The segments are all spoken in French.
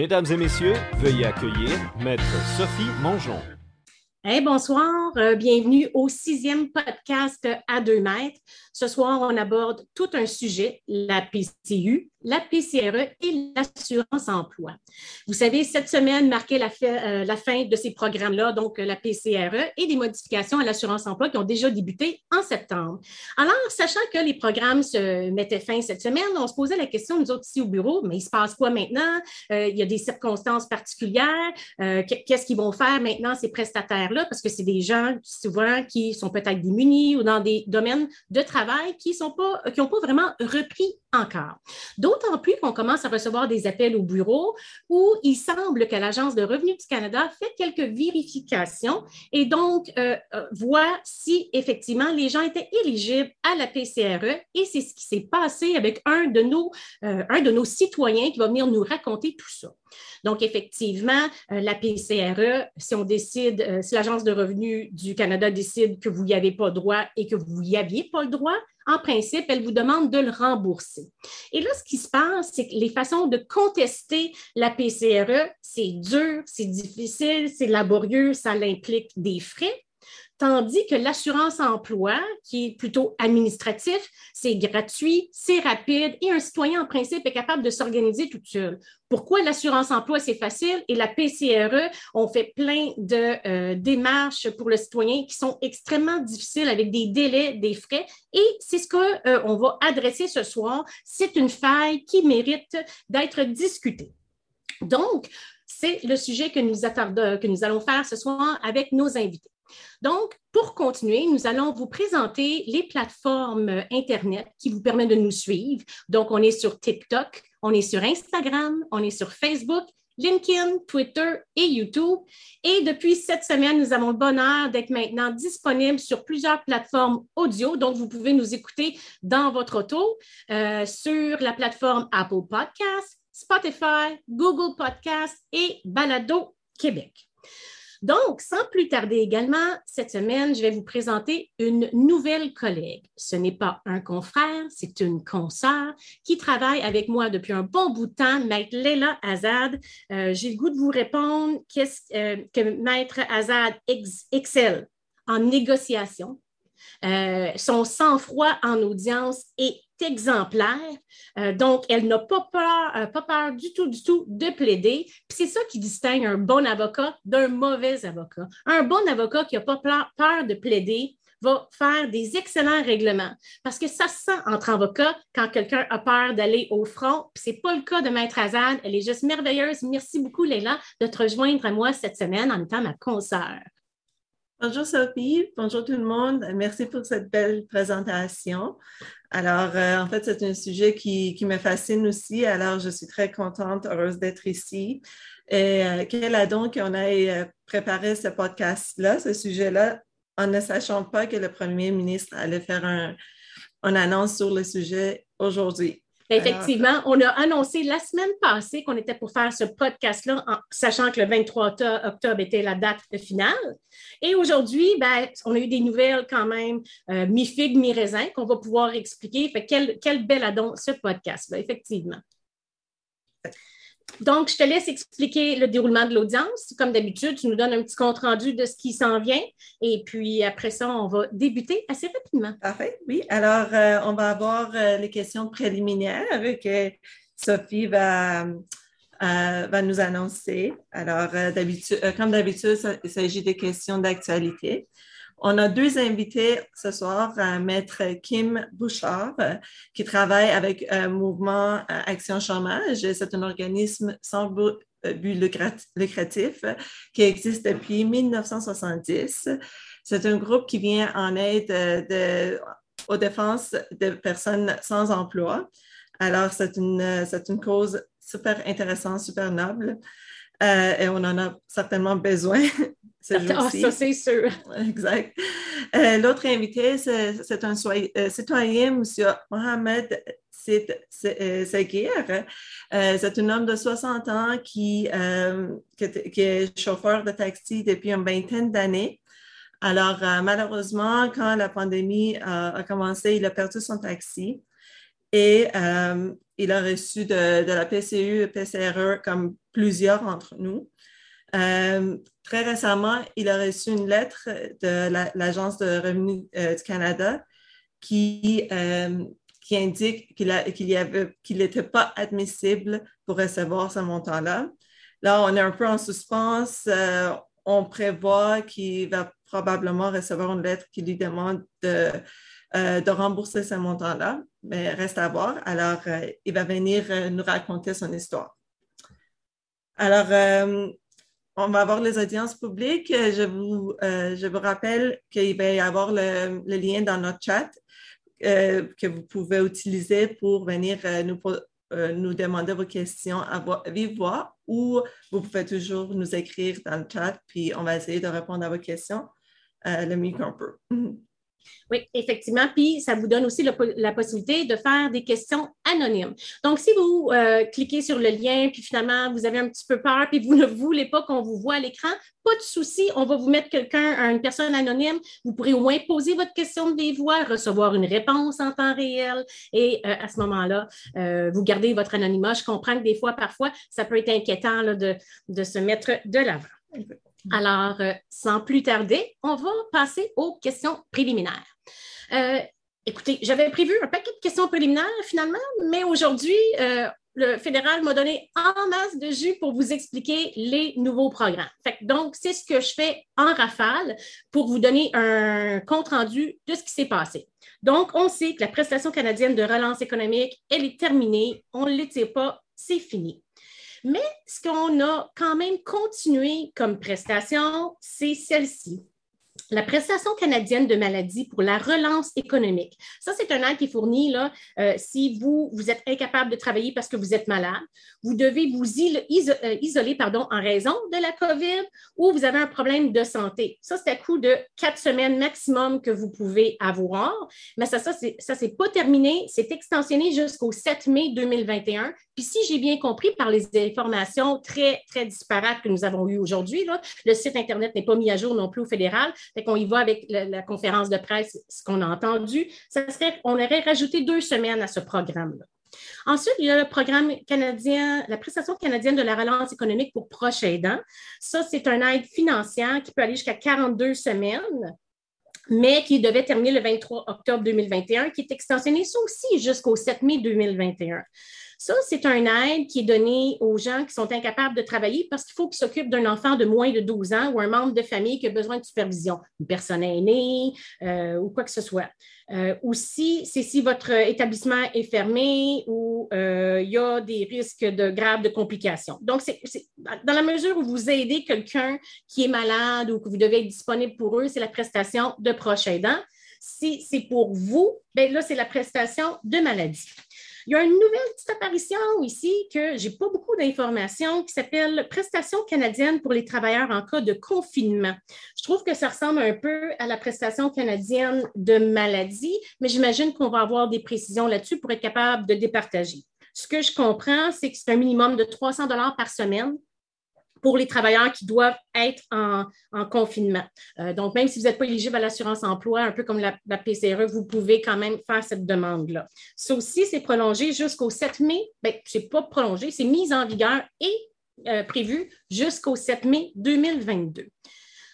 Mesdames et messieurs, veuillez accueillir Maître Sophie Mongeon. Bonsoir, euh, bienvenue au sixième podcast à deux mètres. Ce soir, on aborde tout un sujet, la PCU, la PCRE et l'assurance emploi. Vous savez, cette semaine marquait la, euh, fin de ces programmes-là, donc la PCRE et des modifications à l'assurance emploi qui ont déjà débuté en septembre. Alors, sachant que les programmes se mettaient fin cette semaine, on se posait la question, nous autres ici au bureau, mais il se passe quoi maintenant? Euh, il y a des circonstances particulières. Euh, qu'est-ce qu'ils vont faire maintenant, ces prestataires-là? Parce que c'est des gens souvent qui sont peut-être démunis ou dans des domaines de travail qui n'ont pas, pas vraiment repris encore. D'autant plus qu'on commence à recevoir des appels au bureau où il semble que l'Agence de revenus du Canada fait quelques vérifications et donc euh, euh, voit si effectivement les gens étaient éligibles à la PCRE et c'est ce qui s'est passé avec un de, nos, euh, un de nos citoyens qui va venir nous raconter tout ça. Donc, effectivement, la PCRE, si on décide, si l'Agence de revenus du Canada décide que vous n'y avez pas droit et que vous n'y aviez pas le droit, en principe, elle vous demande de le rembourser. Et là, ce qui se passe, c'est que les façons de contester la PCRE, c'est dur, c'est difficile, c'est laborieux, ça implique des frais. Tandis que l'assurance emploi, qui est plutôt administratif, c'est gratuit, c'est rapide et un citoyen, en principe, est capable de s'organiser tout seul. Pourquoi l'assurance emploi, c'est facile? Et la PCRE, on fait plein de euh, démarches pour le citoyen qui sont extrêmement difficiles avec des délais, des frais. Et c'est ce qu'on euh, va adresser ce soir. C'est une faille qui mérite d'être discutée. Donc, c'est le sujet que nous, que nous allons faire ce soir avec nos invités. Donc, pour continuer, nous allons vous présenter les plateformes Internet qui vous permettent de nous suivre. Donc, on est sur TikTok, on est sur Instagram, on est sur Facebook, LinkedIn, Twitter et YouTube. Et depuis cette semaine, nous avons le bonheur d'être maintenant disponibles sur plusieurs plateformes audio. Donc, vous pouvez nous écouter dans votre auto euh, sur la plateforme Apple Podcasts, Spotify, Google Podcasts et Balado Québec. Donc, sans plus tarder également, cette semaine, je vais vous présenter une nouvelle collègue. Ce n'est pas un confrère, c'est une consoeur qui travaille avec moi depuis un bon bout de temps, Maître Leila Azad. Euh, j'ai le goût de vous répondre euh, que Maître Azad excelle en négociation, euh, son sang-froid en audience est exemplaire. Euh, donc, elle n'a pas peur, euh, pas peur du tout, du tout de plaider. Puis c'est ça qui distingue un bon avocat d'un mauvais avocat. Un bon avocat qui n'a pas peur de plaider va faire des excellents règlements parce que ça se sent entre avocats quand quelqu'un a peur d'aller au front. Puis c'est pas le cas de Maître Azad. Elle est juste merveilleuse. Merci beaucoup, Léla, de te rejoindre à moi cette semaine en étant ma consoeur. Bonjour Sophie, bonjour tout le monde. Merci pour cette belle présentation. Alors, euh, en fait, c'est un sujet qui, me fascine aussi. Alors, je suis très contente, heureuse d'être ici. Et euh, quel a donc qu'on ait préparé ce podcast-là, ce sujet-là, en ne sachant pas que le premier ministre allait faire un, une annonce sur le sujet aujourd'hui. Effectivement, on a annoncé la semaine passée qu'on était pour faire ce podcast-là, en sachant que le 23 octobre était la date finale. Et aujourd'hui, ben, on a eu des nouvelles quand même euh, mi-figue, mi-raisin qu'on va pouvoir expliquer. Fait quel, quel bel adon ce podcast-là, effectivement. Donc, je te laisse expliquer le déroulement de l'audience. Comme d'habitude, tu nous donnes un petit compte-rendu de ce qui s'en vient. Et puis, après ça, on va débuter assez rapidement. Parfait, oui. Alors, euh, on va avoir euh, les questions préliminaires que Sophie va, euh, nous annoncer. Alors, comme d'habitude, il s'agit des questions d'actualité. On a deux invités ce soir, Maître Kim Bouchard, qui travaille avec un Mouvement euh, Action Chômage. C'est un organisme sans but euh, lucratif qui existe depuis 1970. C'est un groupe qui vient en aide euh, aux défenses de personnes sans emploi. Alors, c'est une, une cause super intéressante, super noble. Et on en a certainement besoin ah, ça, c'est sûr. Exact. Euh, l'autre invité, c'est un euh, citoyen, M. Mohamed euh, Seguir. c'est un homme de 60 ans qui, qui, est chauffeur de taxi depuis une vingtaine d'années. Alors, malheureusement, quand la pandémie a commencé, il a perdu son taxi. Et il a reçu de, la PCU PCRE comme plusieurs entre nous. très récemment, il a reçu une lettre de l'Agence de revenus du Canada qui, qui indique qu'il n'était pas admissible pour recevoir ce montant-là. Là, on est un peu en suspens. Euh, on prévoit qu'il va probablement recevoir une lettre qui lui demande de, euh, rembourser ce montant-là, mais reste à voir. Alors, euh, il va venir nous raconter son histoire. Alors, on va avoir les audiences publiques. Je vous, je vous rappelle qu'il va y avoir le, lien dans notre chat que vous pouvez utiliser pour venir nous, euh, nous demander vos questions à vive voix ou vous pouvez toujours nous écrire dans le chat, puis on va essayer de répondre à vos questions euh, le mieux qu'on peut. Oui, effectivement. Puis, ça vous donne aussi la possibilité de faire des questions anonymes. Donc, si vous euh, cliquez sur le lien, puis finalement, vous avez un petit peu peur, puis vous ne voulez pas qu'on vous voit à l'écran, pas de souci, on va vous mettre quelqu'un, une personne anonyme. Vous pourrez au moins poser votre question des voix, recevoir une réponse en temps réel. Et euh, à ce moment-là, euh, vous gardez votre anonymat. Je comprends que des fois, parfois, ça peut être inquiétant de, de se mettre de l'avant. Alors, euh, sans plus tarder, on va passer aux questions préliminaires. Euh, écoutez, j'avais prévu un paquet de questions préliminaires finalement, mais aujourd'hui, euh, le fédéral m'a donné en masse de jus pour vous expliquer les nouveaux programmes. donc, c'est ce que je fais en rafale pour vous donner un compte-rendu de ce qui s'est passé. Donc, on sait que la prestation canadienne de relance économique, elle est terminée. On ne l'étire pas, c'est fini. Mais ce qu'on a quand même continué comme prestation, c'est celle-ci la prestation canadienne de maladie pour la relance économique. Ça, c'est un aide qui est fourni là, euh, si vous, vous êtes incapable de travailler parce que vous êtes malade, vous devez vous euh, isoler pardon, en raison de la COVID ou vous avez un problème de santé. Ça, c'est à coup de quatre semaines maximum que vous pouvez avoir. Mais ça, ça, ça, c'est pas terminé. C'est extensionné jusqu'au 7 mai 2021. Puis si j'ai bien compris par les informations très, très disparates que nous avons eues aujourd'hui, le site Internet n'est pas mis à jour non plus au fédéral. Fait qu'on y va avec la, conférence de presse, ce qu'on a entendu. Ça serait, on aurait rajouté deux semaines à ce programme-là. Ensuite, il y a le programme canadien, la prestation canadienne de la relance économique pour proches aidants. Ça, c'est un aide financière qui peut aller jusqu'à 42 semaines mais qui devait terminer le 23 octobre 2021, qui est extensionné, ça aussi, jusqu'au 7 mai 2021. Ça, c'est un aide qui est donné aux gens qui sont incapables de travailler parce qu'il faut qu'ils s'occupent d'un enfant de moins de 12 ans ou un membre de famille qui a besoin de supervision, une personne aînée euh, ou quoi que ce soit. Euh, aussi, c'est si votre établissement est fermé ou euh, il y a des risques de graves de complications. Donc, c'est dans la mesure où vous aidez quelqu'un qui est malade ou que vous devez être disponible pour eux, c'est la prestation de proche aidant. Si c'est pour vous, bien là, c'est la prestation de maladie. Il y a une nouvelle petite apparition ici que je n'ai pas beaucoup d'informations qui s'appelle Prestation canadienne pour les travailleurs en cas de confinement. Je trouve que ça ressemble un peu à la prestation canadienne de maladie, mais j'imagine qu'on va avoir des précisions là-dessus pour être capable de départager. Ce que je comprends, c'est que c'est un minimum de 300 dollars par semaine pour les travailleurs qui doivent être en, confinement. Euh, donc, même si vous n'êtes pas éligible à l'assurance emploi, un peu comme la, PCRE, vous pouvez quand même faire cette demande-là. Ça aussi, c'est prolongé jusqu'au 7 mai. Bien, ce n'est pas prolongé, c'est mis en vigueur et euh, prévu jusqu'au 7 mai 2022.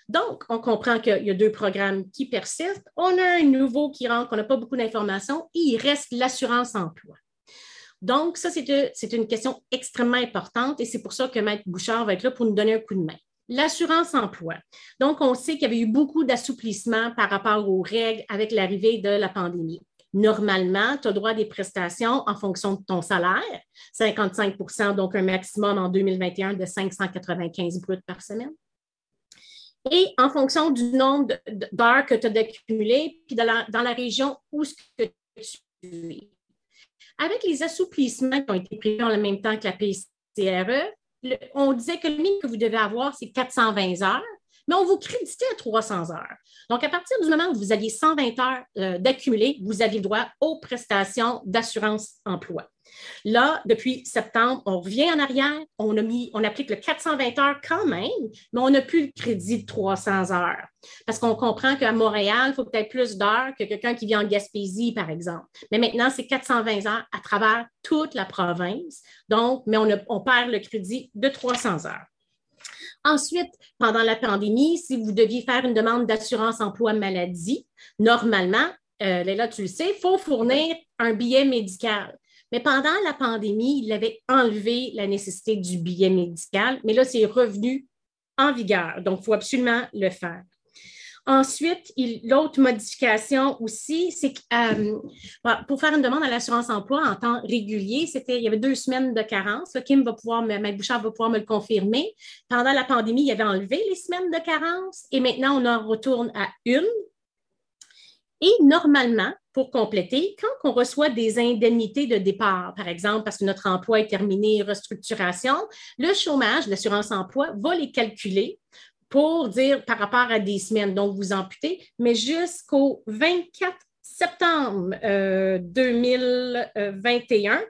Donc, on comprend qu'il y a deux programmes qui persistent. On a un nouveau qui rentre, on n'a pas beaucoup d'informations, il reste l'assurance emploi. Donc, ça, c'est une question extrêmement importante et c'est pour ça que Maître Bouchard va être là pour nous donner un coup de main. L'assurance emploi. Donc, on sait qu'il y avait eu beaucoup d'assouplissements par rapport aux règles avec l'arrivée de la pandémie. Normalement, tu as droit à des prestations en fonction de ton salaire, 55% donc un maximum en 2021 de 595 bruts par semaine. Et en fonction du nombre d'heures que tu as d'accumuler, puis dans la, dans la région où ce que tu es. Avec les assouplissements qui ont été prévus en même temps que la PCRE, on disait que le minimum que vous devez avoir, c'est 420 heures, mais on vous créditait à 300 heures. Donc, à partir du moment où vous aviez 120 heures euh, d'accumulé, vous aviez le droit aux prestations d'assurance emploi. Là, depuis septembre, on revient en arrière, on, applique le 420 heures quand même, mais on n'a plus le crédit de 300 heures. Parce qu'on comprend qu'à Montréal, il faut peut-être plus d'heures que quelqu'un qui vit en Gaspésie, par exemple. Mais maintenant, c'est 420 heures à travers toute la province. Donc, mais on, on perd le crédit de 300 heures. Ensuite, pendant la pandémie, si vous deviez faire une demande d'assurance emploi maladie, normalement, euh, là, tu le sais, il faut fournir un billet médical. Mais pendant la pandémie, il avait enlevé la nécessité du billet médical, mais là, c'est revenu en vigueur. Donc, il faut absolument le faire. Ensuite, l'autre modification aussi, c'est que euh, pour faire une demande à l'assurance emploi en temps régulier, c'était il y avait deux semaines de carence. Kim va pouvoir, Maître Bouchard va pouvoir me le confirmer. Pendant la pandémie, il avait enlevé les semaines de carence et maintenant, on en retourne à une. Et normalement, pour compléter, quand on reçoit des indemnités de départ, par exemple, parce que notre emploi est terminé, restructuration, le chômage, l'assurance emploi va les calculer pour dire par rapport à des semaines. Donc, vous amputez, mais jusqu'au 24 septembre 2021, euh,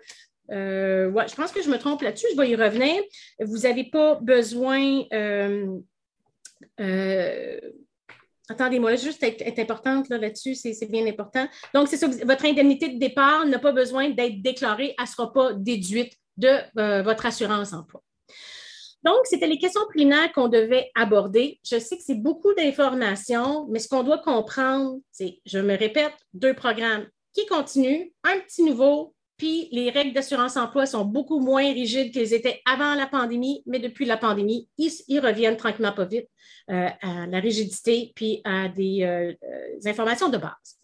euh, je pense que je me trompe là-dessus, je vais y revenir. Vous n'avez pas besoin. Euh, Attendez-moi, juste être, importante là-dessus, c'est bien important. Donc, c'est ça, votre indemnité de départ n'a pas besoin d'être déclarée, elle ne sera pas déduite de votre assurance emploi. Donc, c'était les questions préliminaires qu'on devait aborder. Je sais que c'est beaucoup d'informations, mais ce qu'on doit comprendre, c'est, je me répète, deux programmes qui continuent, un petit nouveau, puis les règles d'assurance emploi sont beaucoup moins rigides qu'elles étaient avant la pandémie, mais depuis la pandémie, ils, reviennent tranquillement pas vite euh, à la rigidité puis à des, euh, euh, informations de base.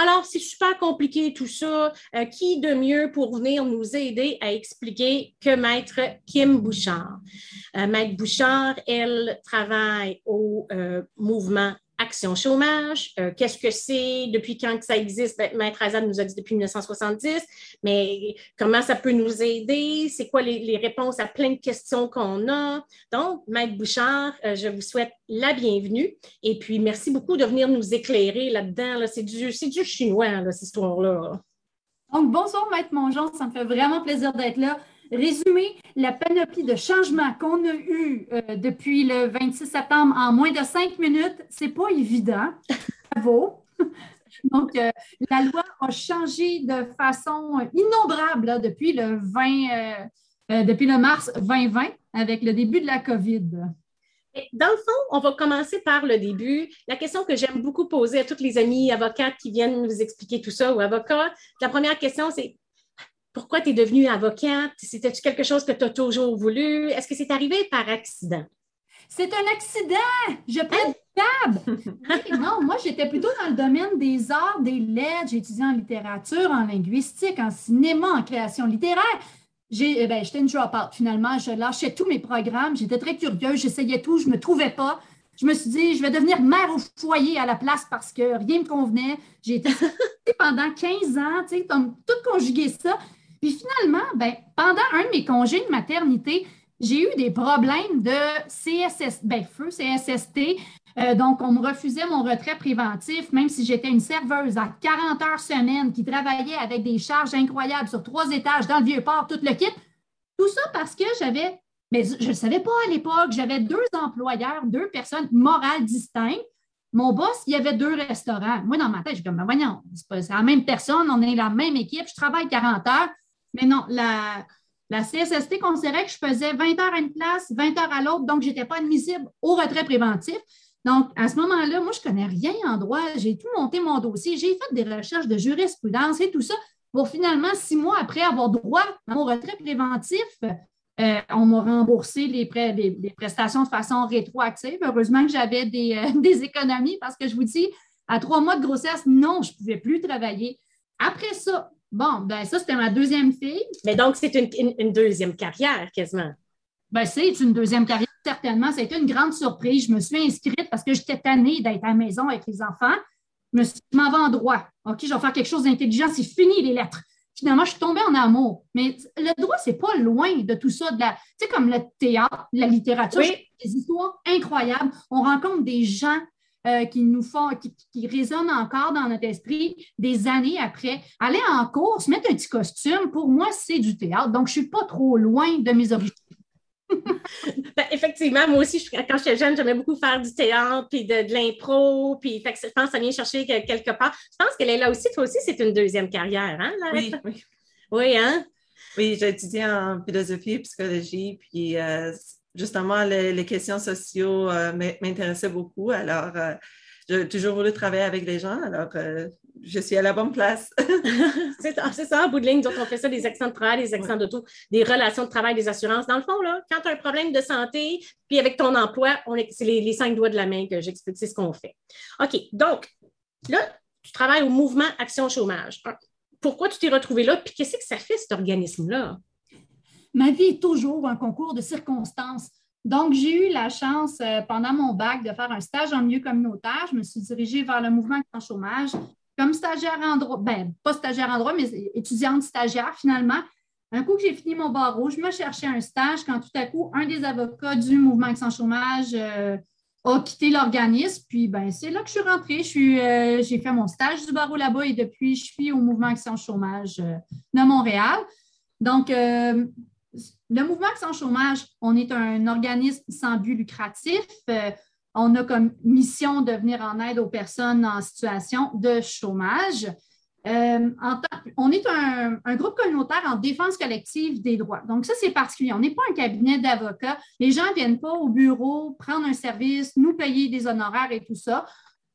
Alors, c'est super compliqué tout ça. qui de mieux pour venir nous aider à expliquer que Maître Kim Bouchard? Maître Bouchard, elle travaille au mouvement Action chômage, euh, qu'est-ce que c'est, depuis quand que ça existe? Ben, Maître Azad nous a dit depuis 1970, mais comment ça peut nous aider? C'est quoi les, réponses à plein de questions qu'on a? Donc, Maître Bouchard, euh, je vous souhaite la bienvenue et puis merci beaucoup de venir nous éclairer là-dedans. c'est du, chinois, cette histoire-là. Donc, bonsoir, Maître Mongeon, ça me fait vraiment plaisir d'être là résumer la panoplie de changements qu'on a eus euh, depuis le 26 septembre en moins de cinq minutes, c'est pas évident. Bravo. Donc, euh, la loi a changé de façon innombrable depuis le 20, euh, depuis le mars 2020 avec le début de la COVID. Dans le fond, on va commencer par le début. La question que j'aime beaucoup poser à toutes les amies avocates qui viennent nous expliquer tout ça ou avocats, la première question, c'est pourquoi tu es devenue avocate? C'était-tu quelque chose que tu as toujours voulu? Est-ce que c'est arrivé par accident? C'est un accident! Je prends table! non, moi, j'étais plutôt dans le domaine des arts, des lettres. J'ai étudié en littérature, en linguistique, en cinéma, en création littéraire. J'ai, eh ben, j'étais une drop-out. Finalement, je lâchais tous mes programmes. J'étais très curieuse. J'essayais tout. Je ne me trouvais pas. Je me suis dit, je vais devenir mère au foyer à la place parce que rien ne me convenait. J'ai été pendant 15 ans, tu sais, tout conjugué ça. Puis finalement, ben, pendant un de mes congés de maternité, j'ai eu des problèmes de CSS, ben, feu, CSST. Euh, donc, on me refusait mon retrait préventif, même si j'étais une serveuse à 40 heures semaine qui travaillait avec des charges incroyables sur trois étages dans le Vieux-Port, tout le kit. Tout ça parce que j'avais, mais je ne savais pas à l'époque, j'avais deux employeurs, deux personnes morales distinctes. Mon boss, il y avait deux restaurants. Moi, dans ma tête, je suis comme, ben voyons, c'est la même personne, on est la même équipe, je travaille 40 heures. Mais non, la, la CSST considérait que je faisais 20 heures à une place, 20 heures à l'autre, donc je n'étais pas admissible au retrait préventif. Donc, à ce moment-là, moi, je ne connais rien en droit. J'ai tout monté mon dossier. J'ai fait des recherches de jurisprudence et tout ça pour finalement, six mois après avoir droit à mon retrait préventif, euh, on m'a remboursé les, les, prestations de façon rétroactive. Heureusement que j'avais des, euh, des, économies parce que je vous dis, à trois mois de grossesse, non, je ne pouvais plus travailler. Après ça, Bon, ben ça, c'était ma deuxième fille. Mais donc, c'est une, deuxième carrière quasiment. Ben, c'est une deuxième carrière, certainement. Ça a été une grande surprise. Je me suis inscrite parce que j'étais tannée d'être à la maison avec les enfants. Je me suis dit, je m'en vais en droit. OK, je vais faire quelque chose d'intelligent. C'est fini, les lettres. finalement, je suis tombée en amour. Mais le droit, c'est pas loin de tout ça. De la, tu sais, comme le théâtre, la littérature, des histoires incroyables. On rencontre des gens euh, qui nous font, qui, résonnent encore dans notre esprit des années après. Aller en course, mettre un petit costume, pour moi, c'est du théâtre. Donc, je ne suis pas trop loin de mes origines. Ben, effectivement, moi aussi, quand j'étais jeune, j'aimais beaucoup faire du théâtre, puis de, l'impro, puis fait que je pense que ça vient chercher quelque part. Je pense qu'elle est là aussi, toi aussi, c'est une deuxième carrière, hein? oui, oui. Oui, hein? Oui, j'ai étudié en philosophie et psychologie, puis euh, justement, les, questions sociaux euh, m'intéressaient beaucoup. Alors, euh, j'ai toujours voulu travailler avec les gens, alors je suis à la bonne place. c'est ça, en bout de ligne, on fait ça, des accents de travail, des accents d'auto, des relations de travail, des assurances. Dans le fond, là, quand tu as un problème de santé, puis avec ton emploi, c'est les, cinq doigts de la main que j'explique, c'est ce qu'on fait. OK, donc, là, tu travailles au mouvement Action Chômage. Pourquoi tu t'es retrouvé là, puis qu'est-ce que ça fait, cet organisme-là? Ma vie est toujours un concours de circonstances. Donc, j'ai eu la chance euh, pendant mon bac de faire un stage en milieu communautaire. Je me suis dirigée vers le mouvement Action Chômage comme stagiaire en droit, ben, pas stagiaire en droit, mais étudiante stagiaire finalement. Un coup que j'ai fini mon barreau, je me cherchais un stage quand tout à coup, un des avocats du mouvement Accent Chômage euh, a quitté l'organisme. Puis, ben, c'est là que je suis rentrée. Euh, j'ai fait mon stage du barreau là-bas et depuis, je suis au mouvement Accent Chômage de Montréal. Donc, le mouvement Accent Chômage, on est un organisme sans but lucratif on a comme mission de venir en aide aux personnes en situation de chômage. Euh, on est un, groupe communautaire en défense collective des droits. Donc, ça, c'est particulier. On n'est pas un cabinet d'avocats. Les gens ne viennent pas au bureau prendre un service, nous payer des honoraires et tout ça.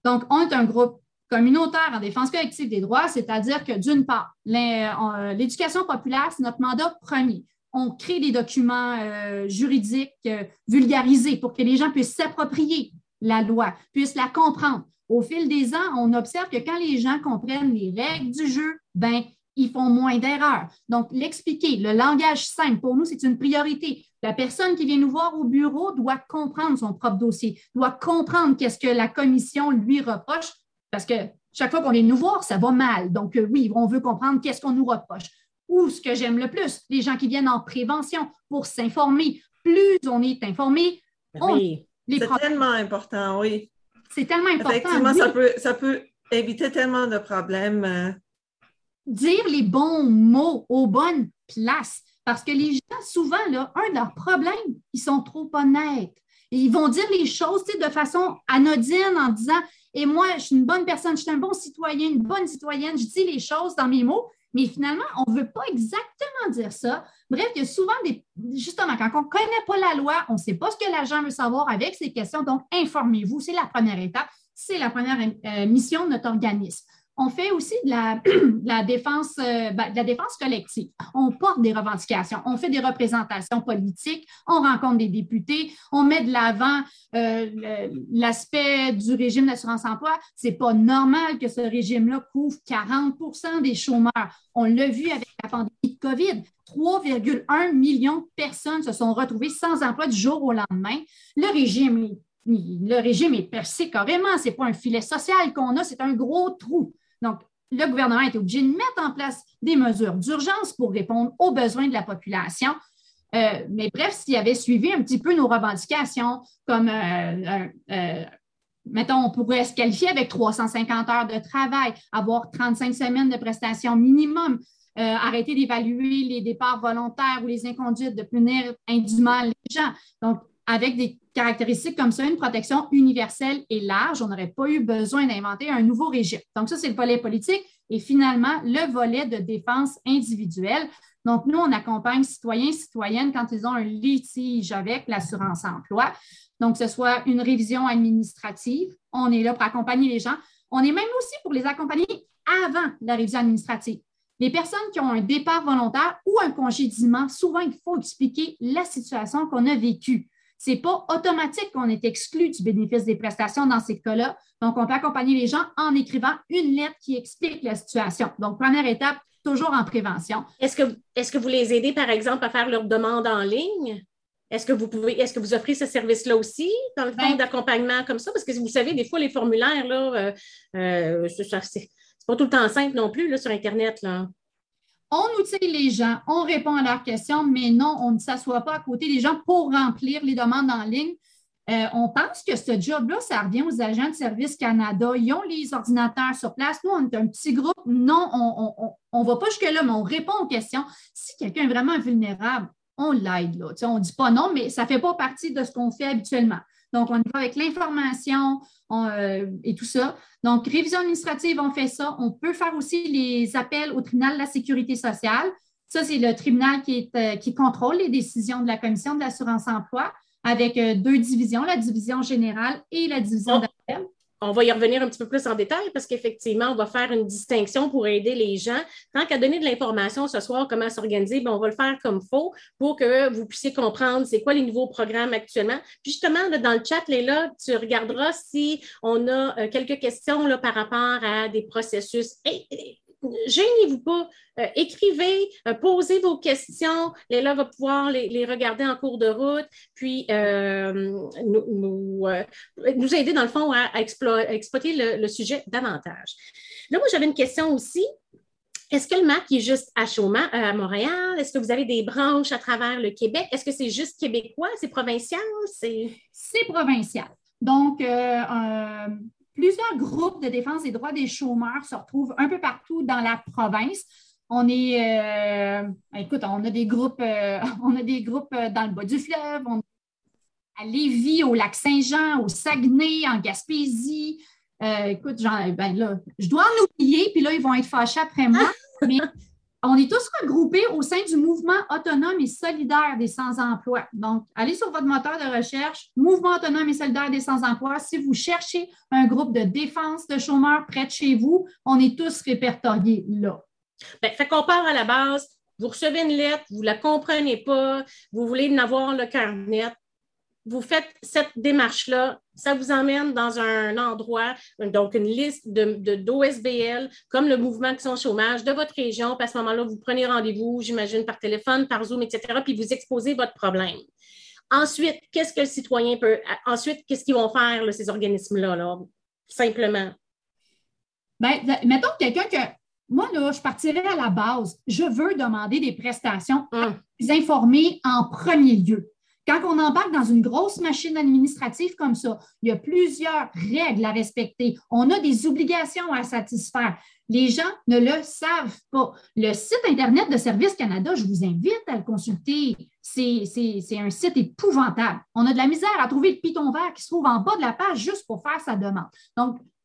Donc, on est un groupe communautaire en défense collective des droits, c'est-à-dire que d'une part, euh, l'éducation populaire, c'est notre mandat premier on crée des documents euh, juridiques euh, vulgarisés pour que les gens puissent s'approprier la loi, puissent la comprendre. Au fil des ans, on observe que quand les gens comprennent les règles du jeu, ben, ils font moins d'erreurs. Donc, l'expliquer, le langage simple, pour nous, c'est une priorité. La personne qui vient nous voir au bureau doit comprendre son propre dossier, doit comprendre qu'est-ce que la commission lui reproche, parce que chaque fois qu'on vient nous voir, ça va mal. Donc, euh, oui, on veut comprendre qu'est-ce qu'on nous reproche ou ce que j'aime le plus, les gens qui viennent en prévention pour s'informer. Plus on est informé, oui. C'est tellement important, oui. C'est tellement important. Effectivement, ça, peut, ça peut éviter tellement de problèmes. Euh. Dire les bons mots aux bonnes places. Parce que les gens, souvent, là, un de leurs problèmes, ils sont trop honnêtes. Et ils vont dire les choses de façon anodine en disant Et moi, je suis une bonne personne, je suis un bon citoyen, une bonne citoyenne, je dis les choses dans mes mots, mais finalement, on ne veut pas exactement dire ça. Bref, il y a souvent des. Justement, quand on ne connaît pas la loi, on ne sait pas ce que l'agent veut savoir avec ces questions. Donc, informez-vous. C'est la première étape. C'est la première euh, mission de notre organisme. On fait aussi de la, défense, euh, ben, la défense collective. On porte des revendications, on fait des représentations politiques, on rencontre des députés, on met de l'avant euh, l'aspect du régime d'assurance-emploi. Ce n'est pas normal que ce régime-là couvre 40% des chômeurs. On l'a vu avec la pandémie de COVID. 3,1 millions de personnes se sont retrouvées sans emploi du jour au lendemain. Le régime le régime est percé carrément. Ce n'est pas un filet social qu'on a, c'est un gros trou. Donc, le gouvernement est obligé de mettre en place des mesures d'urgence pour répondre aux besoins de la population. Euh, mais bref, s'il avait suivi un petit peu nos revendications, comme, euh, euh, mettons, on pourrait se qualifier avec 350 heures de travail, avoir 35 semaines de prestations minimum, arrêter d'évaluer les départs volontaires ou les inconduites, de punir indûment les gens. Donc, avec des caractéristiques comme ça, une protection universelle et large, on n'aurait pas eu besoin d'inventer un nouveau régime. Donc, ça, c'est le volet politique. Et finalement, le volet de défense individuelle. Donc, nous, on accompagne citoyens et citoyennes quand ils ont un litige avec l'assurance-emploi. Donc, que ce soit une révision administrative, on est là pour accompagner les gens. On est même aussi pour les accompagner avant la révision administrative. Les personnes qui ont un départ volontaire ou un congédiement, souvent, il faut expliquer la situation qu'on a vécue. Ce n'est pas automatique qu'on est exclu du bénéfice des prestations dans ces cas-là. Donc, on peut accompagner les gens en écrivant une lettre qui explique la situation. Donc, première étape, toujours en prévention. Est-ce que, est que vous les aidez, par exemple, à faire leur demande en ligne? Est-ce que vous pouvez, est-ce que vous offrez ce service-là aussi dans le fond ben, d'accompagnement comme ça? Parce que vous savez, des fois, les formulaires, là, euh, euh, c'est pas tout le temps simple non plus là, sur Internet. Là. On outille les gens, on répond à leurs questions, mais non, on ne s'assoit pas à côté des gens pour remplir les demandes en ligne. Euh, on pense que ce job-là, ça revient aux agents de Service Canada. Ils ont les ordinateurs sur place. Nous, on est un petit groupe. Non, on ne va pas jusque-là, mais on répond aux questions. Si quelqu'un est vraiment vulnérable, on l'aide. On ne dit pas non, mais ça ne fait pas partie de ce qu'on fait habituellement. Donc, on y va avec l'information euh, et tout ça. Donc, révision administrative, on fait ça. On peut faire aussi les appels au tribunal de la sécurité sociale. Ça, c'est le tribunal qui, est, euh, qui contrôle les décisions de la Commission de l'assurance-emploi avec euh, deux divisions, la division générale et la division d'appel. On va y revenir un petit peu plus en détail parce qu'effectivement, on va faire une distinction pour aider les gens. Tant qu'à donner de l'information ce soir, comment s'organiser, ben, on va le faire comme il faut pour que vous puissiez comprendre c'est quoi les nouveaux programmes actuellement. Puis justement, dans le chat, Léla, tu regarderas si on a euh, quelques questions là, par rapport à des processus gênez-vous pas, euh, écrivez, euh, posez vos questions. Léla va pouvoir les, regarder en cours de route, puis euh, nous, nous, aider, dans le fond, à, exploiter le, sujet davantage. Là, moi, j'avais une question aussi. Est-ce que le MAC est juste à Chaumont, à Montréal? Est-ce que vous avez des branches à travers le Québec? Est-ce que c'est juste québécois? C'est provincial? C'est provincial. Donc, plusieurs groupes de défense des droits des chômeurs se retrouvent un peu partout dans la province. On est, euh, écoute, on a des groupes, euh, on a des groupes euh, dans le bas du fleuve, à Lévis, au lac Saint-Jean, au Saguenay, en Gaspésie. écoute, ben là, je dois en oublier, puis là, ils vont être fâchés après moi. mais on est tous regroupés au sein du mouvement autonome et solidaire des sans-emploi. Donc, allez sur votre moteur de recherche, Mouvement autonome et solidaire des sans-emploi. Si vous cherchez un groupe de défense de chômeurs près de chez vous, on est tous répertoriés là. Bien, fait qu'on part à la base. Vous recevez une lettre, vous ne la comprenez pas, vous voulez en avoir le cœur net vous faites cette démarche-là, ça vous emmène dans un endroit, donc une liste de, d'OSBL, comme le mouvement Action Chômage de votre région. Puis à ce moment-là, vous prenez rendez-vous, j'imagine, par téléphone, par Zoom, etc., puis vous exposez votre problème. Ensuite, qu'est-ce que le citoyen peut. Ensuite, qu'est-ce qu'ils vont faire, ces organismes-là, là, simplement? Bien, mettons quelqu'un que. Moi, là, je partirais à la base. Je veux demander des prestations hum. informées en premier lieu. Quand on embarque dans une grosse machine administrative comme ça, il y a plusieurs règles à respecter. On a des obligations à satisfaire. Les gens ne le savent pas. Le site Internet de Service Canada, je vous invite à le consulter. C'est un site épouvantable. On a de la misère à trouver le piton vert qui se trouve en bas de la page juste pour faire sa demande.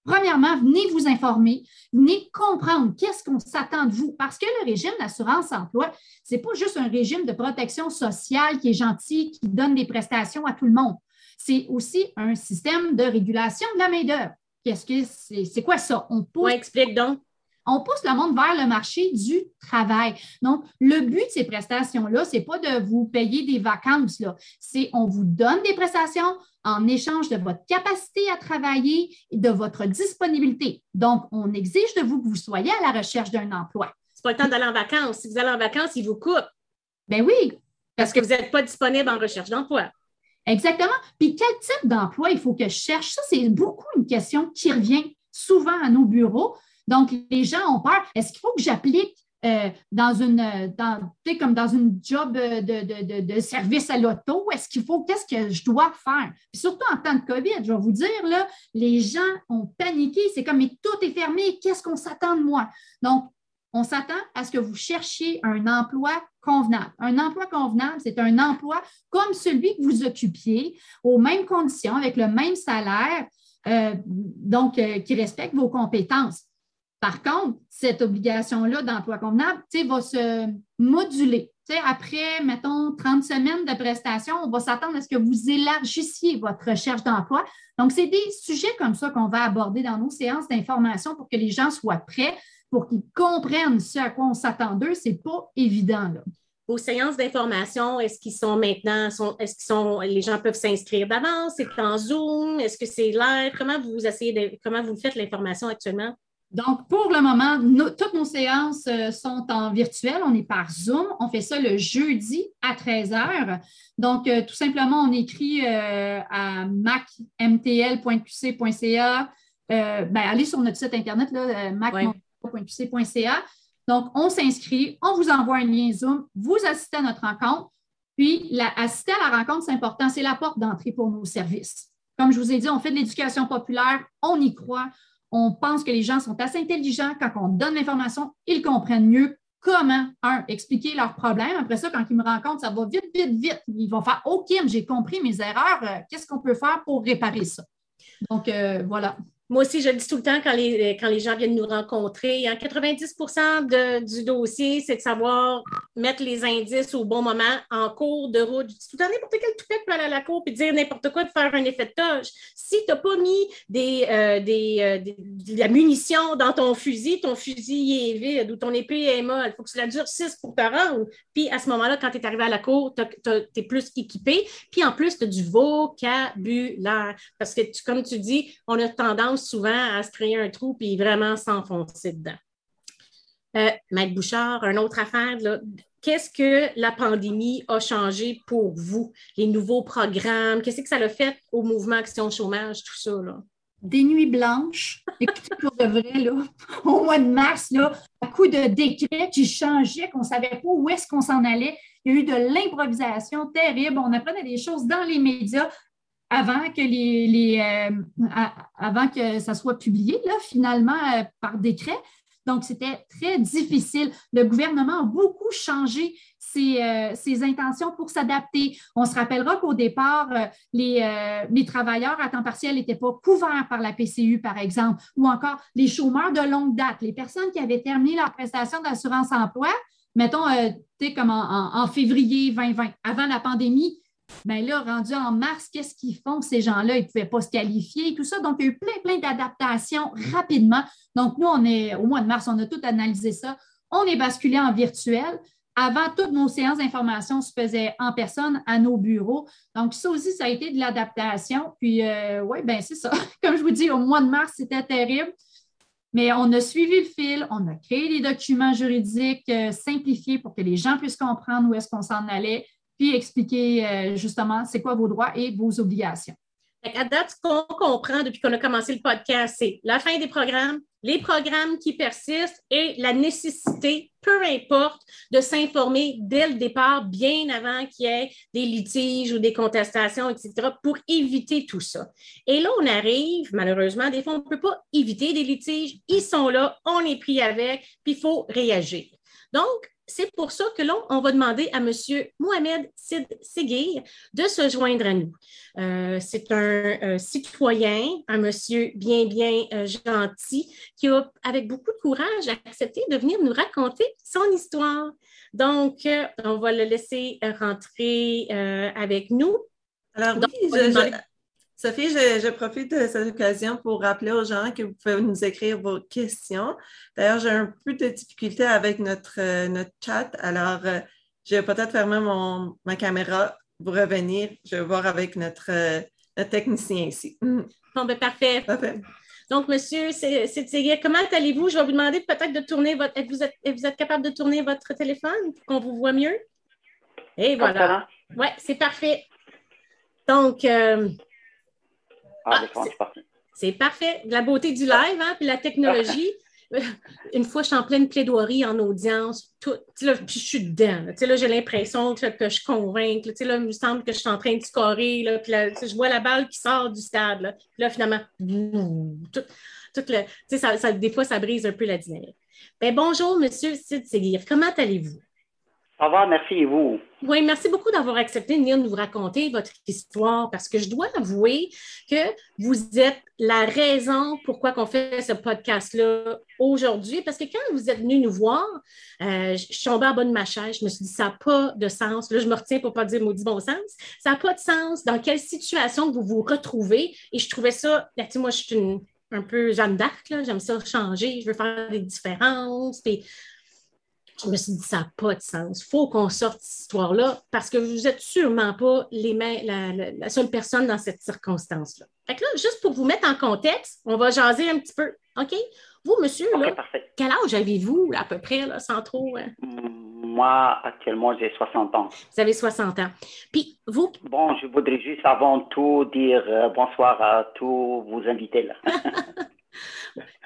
Premièrement, venez vous informer, venez comprendre qu'est-ce qu'on s'attend de vous, parce que le régime d'assurance-emploi, ce n'est pas juste un régime de protection sociale qui est gentil, qui donne des prestations à tout le monde. C'est aussi un système de régulation de la main-d'œuvre. Qu'est-ce que c'est, quoi ça? On pousse, explique donc. On pousse le monde vers le marché du travail. Donc, le but de ces prestations-là, ce n'est pas de vous payer des vacances. C'est on vous donne des prestations, en échange de votre capacité à travailler et de votre disponibilité. Donc, on exige de vous que vous soyez à la recherche d'un emploi. C'est pas le temps d'aller en vacances. Si vous allez en vacances, ils vous coupent. Ben oui. Parce que vous n'êtes pas disponible en recherche d'emploi. Exactement. Puis quel type d'emploi il faut que je cherche? Ça, c'est beaucoup une question qui revient souvent à nos bureaux. Donc, les gens ont peur. Est-ce qu'il faut que j'applique euh, dans une, euh, dans, comme dans une job euh, de, de, service à l'auto? Est-ce qu'il faut, qu'est-ce que je dois faire? Puis surtout en temps de COVID, je vais vous dire, là, les gens ont paniqué. C'est comme, mais tout est fermé. Qu'est-ce qu'on s'attend de moi? Donc, on s'attend à ce que vous cherchiez un emploi convenable. Un emploi convenable, c'est un emploi comme celui que vous occupiez, aux mêmes conditions, avec le même salaire, donc qui respecte vos compétences. Par contre, cette obligation-là d'emploi convenable va se moduler. après, mettons, 30 semaines de prestations, on va s'attendre à ce que vous élargissiez votre recherche d'emploi. Donc, c'est des sujets comme ça qu'on va aborder dans nos séances d'information pour que les gens soient prêts, pour qu'ils comprennent ce à quoi on s'attend d'eux. Ce n'est pas évident. Là. Vos séances d'information, est-ce qu'ils sont maintenant, est-ce qu'ils sont, les gens peuvent s'inscrire d'avance? C'est en Zoom? Est-ce que c'est live? Comment vous essayez de, comment vous faites l'information actuellement? Donc, pour le moment, toutes nos séances euh, sont en virtuel. On est par Zoom. On fait ça le jeudi à 13 h. Donc, euh, tout simplement, on écrit euh, à macmtl.qc.ca. ben, allez sur notre site Internet, macmtl.qc.ca. Donc, on s'inscrit, on vous envoie un lien Zoom, vous assistez à notre rencontre. Puis, la, assister à la rencontre, c'est important, c'est la porte d'entrée pour nos services. Comme je vous ai dit, on fait de l'éducation populaire, on y croit, on pense que les gens sont assez intelligents. Quand on donne l'information, ils comprennent mieux comment, expliquer leurs problèmes. Après ça, quand ils me rencontrent, ça va vite, vite, vite. Ils vont faire OK, j'ai compris mes erreurs. Euh, qu'est-ce qu'on peut faire pour réparer ça? Donc, euh, voilà. Moi aussi, je le dis tout le temps quand les, quand les gens viennent nous rencontrer. 90 de, du dossier, c'est de savoir mettre les indices au bon moment en cours de route. Je dis tout le temps, n'importe quel toupette peut aller à la cour et dire n'importe quoi, de faire un effet de toge. Si tu n'as pas mis des, euh, euh, des, de la munition dans ton fusil, ton fusil est vide ou ton épée est molle, il faut que tu la durcisses pour te rendre. Puis à ce moment-là, quand tu es arrivé à la cour, tu es plus équipé. Puis en plus, tu as du vocabulaire. Parce que, comme tu dis, on a tendance souvent à se créer un trou puis vraiment s'enfoncer dedans. Euh, Maître Bouchard, une autre affaire, qu'est-ce que la pandémie a changé pour vous? Les nouveaux programmes, qu'est-ce que ça a fait au mouvement Action Chômage, tout ça? Des nuits blanches, écoutez, pour de vrai, là, au mois de mars, là, à coup de décret qui changeait, qu'on ne savait pas où est-ce qu'on s'en allait. Il y a eu de l'improvisation terrible. On apprenait des choses dans les médias avant que, les, euh, avant que ça soit publié, là, finalement, euh, par décret. Donc, c'était très difficile. Le gouvernement a beaucoup changé ses, euh, intentions pour s'adapter. On se rappellera qu'au départ, les, les, travailleurs à temps partiel n'étaient pas couverts par la PCU, par exemple, ou encore les chômeurs de longue date, les personnes qui avaient terminé leur prestation d'assurance-emploi, mettons, comme en, en février 2020, avant la pandémie, Bien là, rendu en mars, qu'est-ce qu'ils font, ces gens-là? Ils ne pouvaient pas se qualifier et tout ça. Donc, il y a eu plein, plein d'adaptations rapidement. Donc, nous, on est au mois de mars, on a tout analysé ça. On est basculé en virtuel. Avant, toutes nos séances d'information se faisaient en personne à nos bureaux. Donc, ça aussi, ça a été de l'adaptation. Puis, euh, oui, bien, c'est ça. Comme je vous dis, au mois de mars, c'était terrible. Mais on a suivi le fil, on a créé des documents juridiques euh, simplifiés pour que les gens puissent comprendre où est-ce qu'on s'en allait puis expliquer euh, justement c'est quoi vos droits et vos obligations. À date, ce qu'on comprend depuis qu'on a commencé le podcast, c'est la fin des programmes, les programmes qui persistent et la nécessité, peu importe, de s'informer dès le départ, bien avant qu'il y ait des litiges ou des contestations, etc., pour éviter tout ça. Et là, on arrive, malheureusement, des fois, on ne peut pas éviter des litiges. Ils sont là, on est pris avec, puis il faut réagir. Donc, c'est pour ça que là, on va demander à M. Mohamed Sid Seguir de se joindre à nous. Euh, c'est un euh, citoyen, un monsieur bien, bien euh, gentil qui a, avec beaucoup de courage, accepté de venir nous raconter son histoire. Donc, on va le laisser rentrer avec nous. Alors, oui, Sophie, je, profite de cette occasion pour rappeler aux gens que vous pouvez nous écrire vos questions. D'ailleurs, j'ai un peu de difficulté avec notre, euh, notre chat, alors euh, je vais peut-être fermer mon, ma caméra pour revenir. Je vais voir avec notre, euh, technicien ici. Bon, ben, parfait. Parfait. Donc, monsieur c'est comment allez-vous? Je vais vous demander peut-être de tourner votre. Vous êtes, vous êtes capable de tourner votre téléphone pour qu'on vous voit mieux? Et voilà. Oui, c'est parfait. Donc, ah, ah, c'est parfait. La beauté du live, hein, puis la technologie. Une fois, je suis en pleine plaidoirie en audience, tout, là, puis je suis dedans. Là, là j'ai l'impression que, je convainc. Là, là, il me semble que je suis en train de scorer. Là, puis là, je vois la balle qui sort du stade. Là, puis là finalement, tout, tout le, ça, ça, des fois, ça brise un peu la dynamique. Ben, bonjour, Monsieur Sid Seguir. Comment allez-vous? Ça va, merci et vous? Oui, merci beaucoup d'avoir accepté de venir nous raconter votre histoire parce que je dois avouer que vous êtes la raison pourquoi on fait ce podcast-là aujourd'hui. Parce que quand vous êtes venu nous voir, euh, je suis tombée en bas de ma chaise, je me suis dit, ça n'a pas de sens. Là, je me retiens pour ne pas dire maudit bon sens. Ça n'a pas de sens dans quelle situation vous vous retrouvez. Et je trouvais ça, là, moi, je suis un peu Jeanne d'Arc, j'aime ça changer, je veux faire des différences. Puis je me suis dit, ça n'a pas de sens. Il faut qu'on sorte cette histoire-là parce que vous n'êtes sûrement pas les la, seule personne dans cette circonstance-là. Fait que là, juste pour vous mettre en contexte, on va jaser un petit peu. OK? Vous, monsieur, quel âge avez-vous à peu près, là, sans trop. Euh? Moi, actuellement, j'ai 60 ans. Vous avez 60 ans. Puis, vous. Bon, je voudrais juste avant tout dire euh, bonsoir à tous vos invités. Là.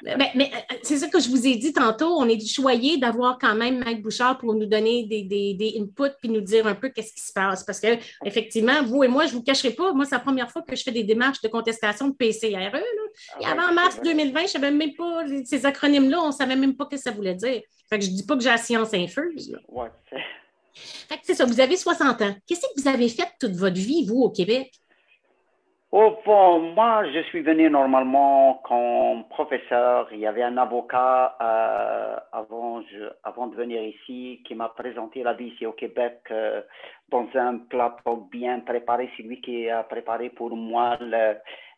Mais euh, c'est ça que je vous ai dit tantôt. On est choyé d'avoir quand même Mike Bouchard pour nous donner des, des, des inputs puis nous dire un peu qu'est-ce qui se passe. Parce que, effectivement, vous et moi, je ne vous cacherai pas, moi, c'est la première fois que je fais des démarches de contestation de PCRE. Là. Et Ah ouais, avant mars c'est vrai. 2020, je ne savais même pas ces acronymes-là, on ne savait même pas ce que ça voulait dire. Fait que je ne dis pas que j'ai la science infuse. que c'est ça, vous avez 60 ans. Qu'est-ce que vous avez fait toute votre vie, vous, au Québec? Oh, bon, moi, je suis venu normalement comme professeur. Il y avait un avocat euh, avant, je- avant de venir ici qui m'a présenté la vie ici au Québec euh, dans un plateau bien préparé. C'est lui qui a préparé pour moi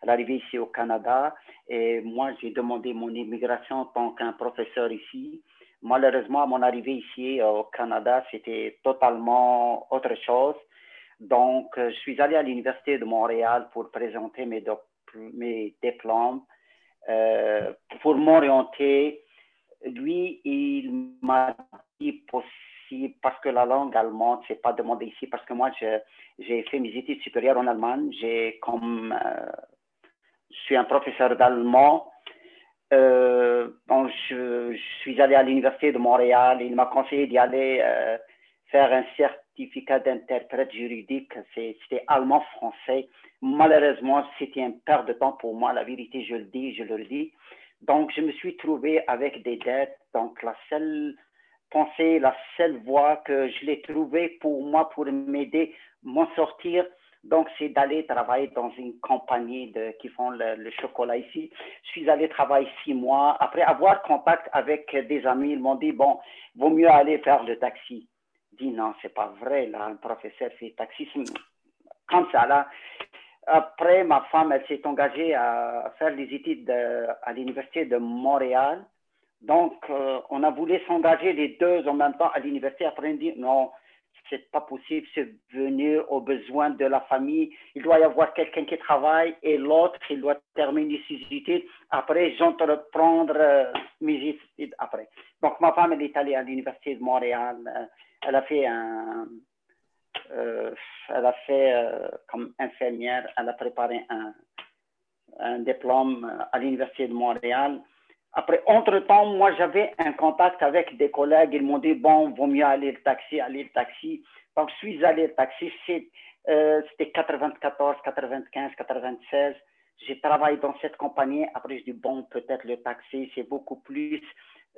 l'arrivée ici au Canada. Et moi, j'ai demandé mon immigration en tant qu'un professeur ici. Malheureusement, à mon arrivée ici au Canada, c'était totalement autre chose. Donc, euh, je suis allé à l'Université de Montréal pour présenter mes, diplômes, euh, pour m'orienter. Lui, il m'a dit possible, parce que la langue allemande, c'est pas demandé ici, parce que moi, j'ai fait mes études supérieures en Allemagne. J'ai comme, euh, je suis un professeur d'allemand. Euh, je, suis allé à l'Université de Montréal. Il m'a conseillé d'y aller faire un certificat d'interprète juridique. C'était allemand-français. Malheureusement, c'était un perte de temps pour moi. La vérité, je le dis, je le dis. Donc, je me suis trouvé avec des dettes. Donc, la seule pensée, la seule voie que je l'ai trouvée pour moi, pour m'aider, m'en sortir, donc, c'est d'aller travailler dans une compagnie de, qui font le, le chocolat ici. Je suis allé travailler six mois. Après avoir contact avec des amis, ils m'ont dit, bon, vaut mieux aller faire le taxi. Dis, non, c'est pas vrai, là, un professeur fait taxi. C'est Comme ça, là. Après, ma femme, elle s'est engagée à faire des études de- à l'Université de Montréal. Donc, euh, on a voulu s'engager les deux en même temps à l'université. Après, on dit, non, c'est pas possible, c'est venir aux besoins de la famille. Il doit y avoir quelqu'un qui travaille et l'autre, il doit terminer ses études. Après, j'entreprendre euh, mes études après. Donc, ma femme, elle est allée à l'Université de Montréal. Euh, elle a fait euh, elle a fait euh, comme infirmière, elle a préparé un, un diplôme à l'Université de Montréal. Après, entre-temps, moi, j'avais un contact avec des collègues. Ils m'ont dit, bon, vaut mieux aller le taxi, aller le taxi. Donc, je suis allé le taxi. Euh, C'était 94, 95, 96. J'ai travaillé dans cette compagnie. Après, je dis, bon, peut-être le taxi, c'est beaucoup plus,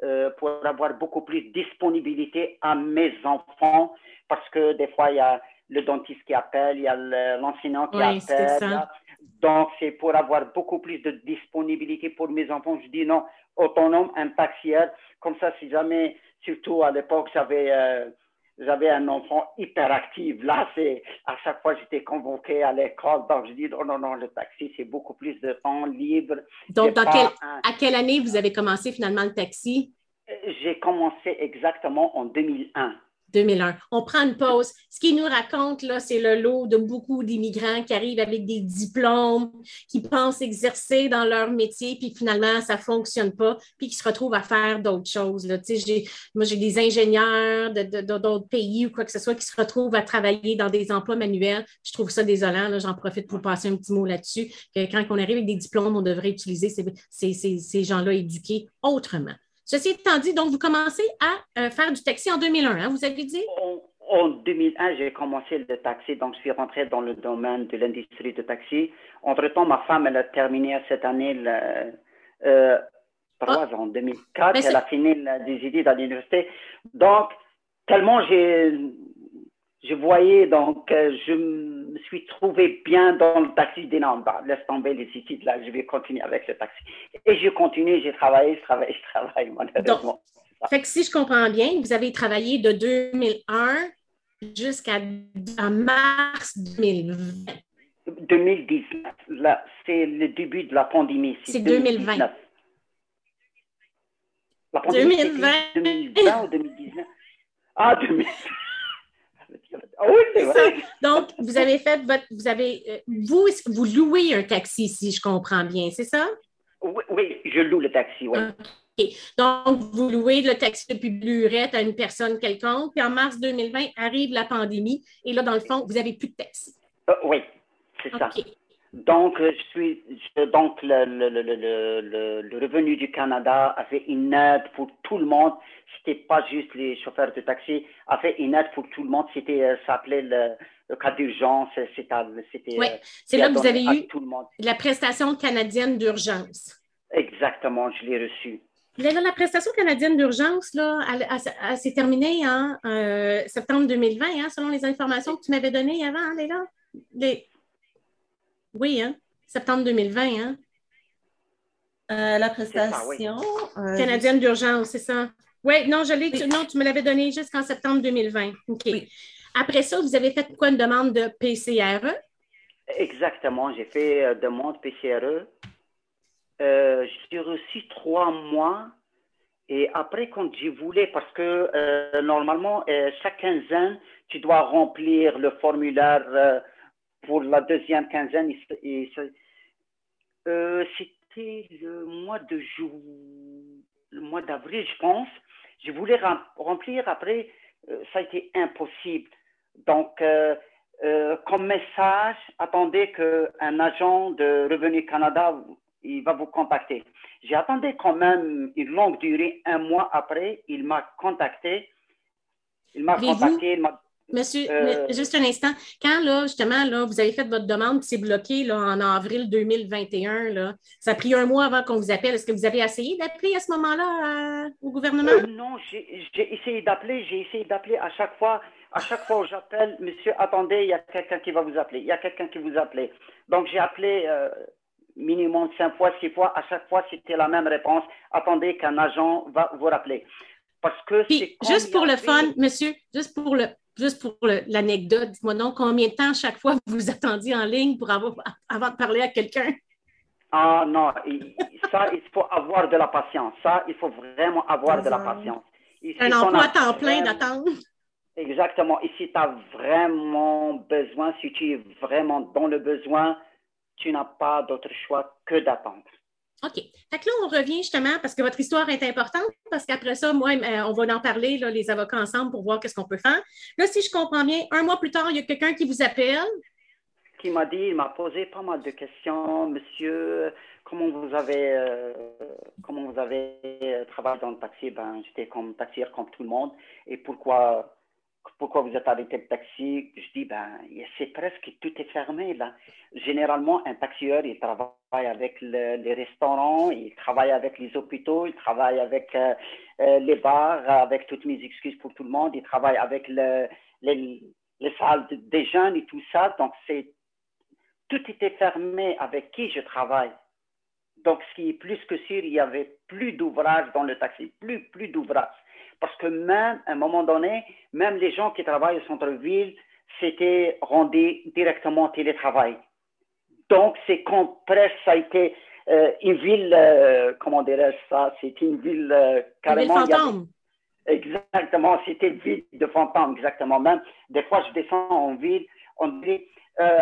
euh, pour avoir beaucoup plus de disponibilité à mes enfants. Parce que des fois, il y a le dentiste qui appelle, il y a le- l'enseignant qui Oui, appelle. Donc, c'est pour avoir beaucoup plus de disponibilité pour mes enfants. Je dis non, autonome, taxière. Comme ça, si jamais, surtout à l'époque, j'avais euh, j'avais un enfant hyperactif. Là, c'est à chaque fois, j'étais convoqué à l'école. Donc, je dis non, non, non, le taxi, c'est beaucoup plus de temps libre. Donc, J'ai dans pas quel- un- à quelle année vous avez commencé finalement le taxi? J'ai commencé exactement en 2001. 2001. On prend une pause. Ce qu'il nous raconte, c'est le lot de beaucoup d'immigrants qui arrivent avec des diplômes, qui pensent exercer dans leur métier, puis finalement, ça ne fonctionne pas, puis qui se retrouvent à faire d'autres choses. Là. Moi, j'ai des ingénieurs de- d'autres pays ou quoi que ce soit qui se retrouvent à travailler dans des emplois manuels. Je trouve ça désolant. J'en profite pour passer un petit mot là-dessus. Que quand on arrive avec des diplômes, on devrait utiliser ces gens-là éduqués autrement. Ceci étant dit, donc, vous commencez à euh, faire du taxi en 2001, hein, vous avez dit? En, en 2001, j'ai commencé le taxi, donc je suis rentré dans le domaine de l'industrie de taxi. Entre-temps, ma femme, elle a terminé cette année le, euh, trois ans, en 2004. Mais c'est- Elle a fini des études à l'université. Donc, tellement j'ai, je voyais, donc, euh, je me suis trouvé bien dans le taxi. Je non, bah, laisse tomber les études là, je vais continuer avec le taxi. Et je continue, j'ai travaillé, je travaille, je travaille, malheureusement. Fait que si je comprends bien, vous avez travaillé de 2001 jusqu'à mars 2020. 2019, là, c'est le début de la pandémie. C'est 2020. La pandémie, 2020. c'était 2020 ou 2019? Ah, 2020. Ah oui, c'est vrai. Donc, vous avez fait votre. Vous avez. euh, vous, louez un taxi, si je comprends bien, c'est ça? Oui, oui, je loue le taxi, oui. OK. Donc, vous louez le taxi depuis Blurette à une personne quelconque, puis en mars 2020 arrive la pandémie, et là, dans le fond, vous n'avez plus de taxi. Euh, oui, c'est ça. Donc, je suis, donc le, le, le, le, revenu du Canada a fait une aide pour tout le monde. C'était pas juste les chauffeurs de taxi, a fait une aide pour tout le monde. C'était, euh, ça s'appelait le, cas d'urgence. C'était, oui, euh, c'est là que vous avez eu la prestation canadienne d'urgence. Exactement, je l'ai reçue. La, prestation canadienne d'urgence, là, elle, s'est terminée en euh, septembre 2020, hein, selon les informations que tu m'avais données avant, hein, Léla? Les... Oui, hein? septembre 2020. Hein? Euh, la prestation euh, canadienne d'urgence, c'est ça. Oui, non, je l'ai. Non, tu me l'avais donné jusqu'en septembre 2020. OK. Après ça, vous avez fait quoi une demande de PCRE? Exactement, j'ai fait euh, demande PCRE. j'ai reçu trois mois. Et après, quand je voulais, parce que normalement, chaque quinzaine, tu dois remplir le formulaire pour la deuxième quinzaine, euh, c'était le mois de juin, le mois d'avril, je pense. Je voulais remplir, après, euh, ça a été impossible. Donc, euh, comme message, attendez qu'un agent de Revenu Canada, il va vous contacter. J'ai attendu quand même une longue durée, un mois après, il m'a contacté. Il m'a contacté, il m'a Monsieur, euh, juste un instant. Quand, là, justement, là, vous avez fait votre demande, c'est bloqué là, en avril 2021, là, ça a pris un mois avant qu'on vous appelle. Est-ce que vous avez essayé d'appeler à ce moment-là euh, au gouvernement? Euh, non, j'ai essayé d'appeler. J'ai essayé d'appeler à chaque fois. À chaque fois où j'appelle, monsieur, attendez, il y a quelqu'un qui va vous appeler. Il y a quelqu'un qui vous appelle. Donc, j'ai appelé minimum cinq fois, six fois. À chaque fois, c'était la même réponse. Attendez qu'un agent va vous rappeler. Parce que c'est. Juste pour le fun, monsieur, juste pour le juste pour l'anecdote, dites-moi donc combien de temps chaque fois vous attendiez en ligne pour avoir, avant de parler à quelqu'un? Ah non, ça, il faut avoir de la patience. Ça, il faut vraiment avoir de la patience. Un emploi à temps plein d'attendre. Exactement. Ici, tu as vraiment besoin, si tu es vraiment dans le besoin, tu n'as pas d'autre choix que d'attendre. OK. Fait que là, on revient justement parce que votre histoire est importante, parce qu'après ça, moi, euh, on va en parler, les avocats ensemble, pour voir qu'est-ce qu'on peut faire. Là, si je comprends bien, un mois plus tard, il y a quelqu'un qui vous appelle. Qui m'a dit, il m'a posé pas mal de questions. Monsieur, comment vous avez, euh, comment vous avez euh, travaillé dans le taxi? Ben, j'étais comme taxier comme tout le monde. Et pourquoi pourquoi vous êtes arrêté le taxi? Je dis, ben, c'est presque tout est fermé là. Généralement, un taxieur, il travaille avec les restaurants, il travaille avec les hôpitaux, il travaille avec euh, euh, les bars, avec toutes mes excuses pour tout le monde, il travaille avec le, les, les, salles des jeunes et tout ça. Donc, c'est tout était fermé avec qui je travaille. Donc, ce qui est plus que sûr, il y avait plus d'ouvrage dans le taxi, plus, plus d'ouvrage. Parce que même, à un moment donné, même les gens qui travaillent au centre-ville, c'était rendu directement télétravail. Donc, c'est comme presque, ça a été euh, une ville, euh, comment dirais-je ça, c'est une ville euh, carrément. Une ville fantôme. exactement, c'était une ville de fantôme, exactement. Même des fois, je descends en ville, on dit,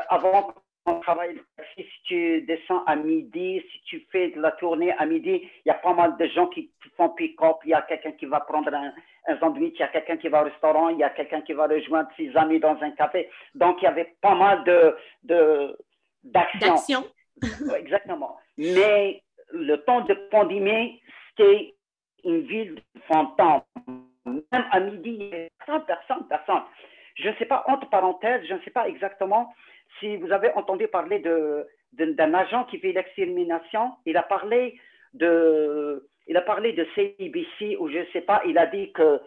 avant on travaille si tu descends à midi, si tu fais de la tournée à midi, il y a pas mal de gens qui font pick-up, il y a quelqu'un qui va prendre un, un sandwich, il y a quelqu'un qui va au restaurant, il y a quelqu'un qui va rejoindre ses amis dans un café. Donc, il y avait pas mal de, de, d'actions. Exactement. Mais le temps de pandémie, c'était une ville fantôme. Même à midi, il y avait personne, personne. Je ne sais pas, entre parenthèses, je ne sais pas exactement si vous avez entendu parler de, d'un agent qui fait l'extermination, il a parlé de, il a parlé de CIBC ou je ne sais pas, il a dit que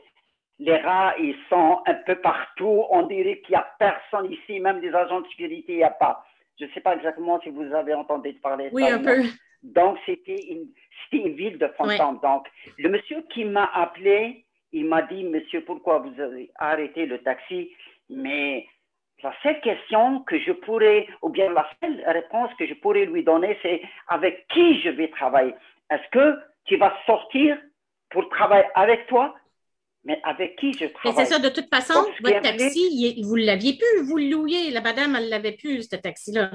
les rats, ils sont un peu partout. On dirait qu'il n'y a personne ici, même des agents de sécurité, il n'y a pas. Je ne sais pas exactement si vous avez entendu parler de oui, un peu. Donc, c'était une, une, ville de fantômes. Donc, le monsieur qui m'a appelé, il m'a dit, monsieur, pourquoi vous avez arrêté le taxi? Mais la seule question que je pourrais, ou bien la seule réponse que je pourrais lui donner, c'est avec qui je vais travailler? Est-ce que tu vas sortir pour travailler avec toi, mais avec qui je travaille? c'est ça, de toute façon, votre taxi, vous l'aviez pu, vous le louiez. La madame, elle l'avait pu, ce taxi-là.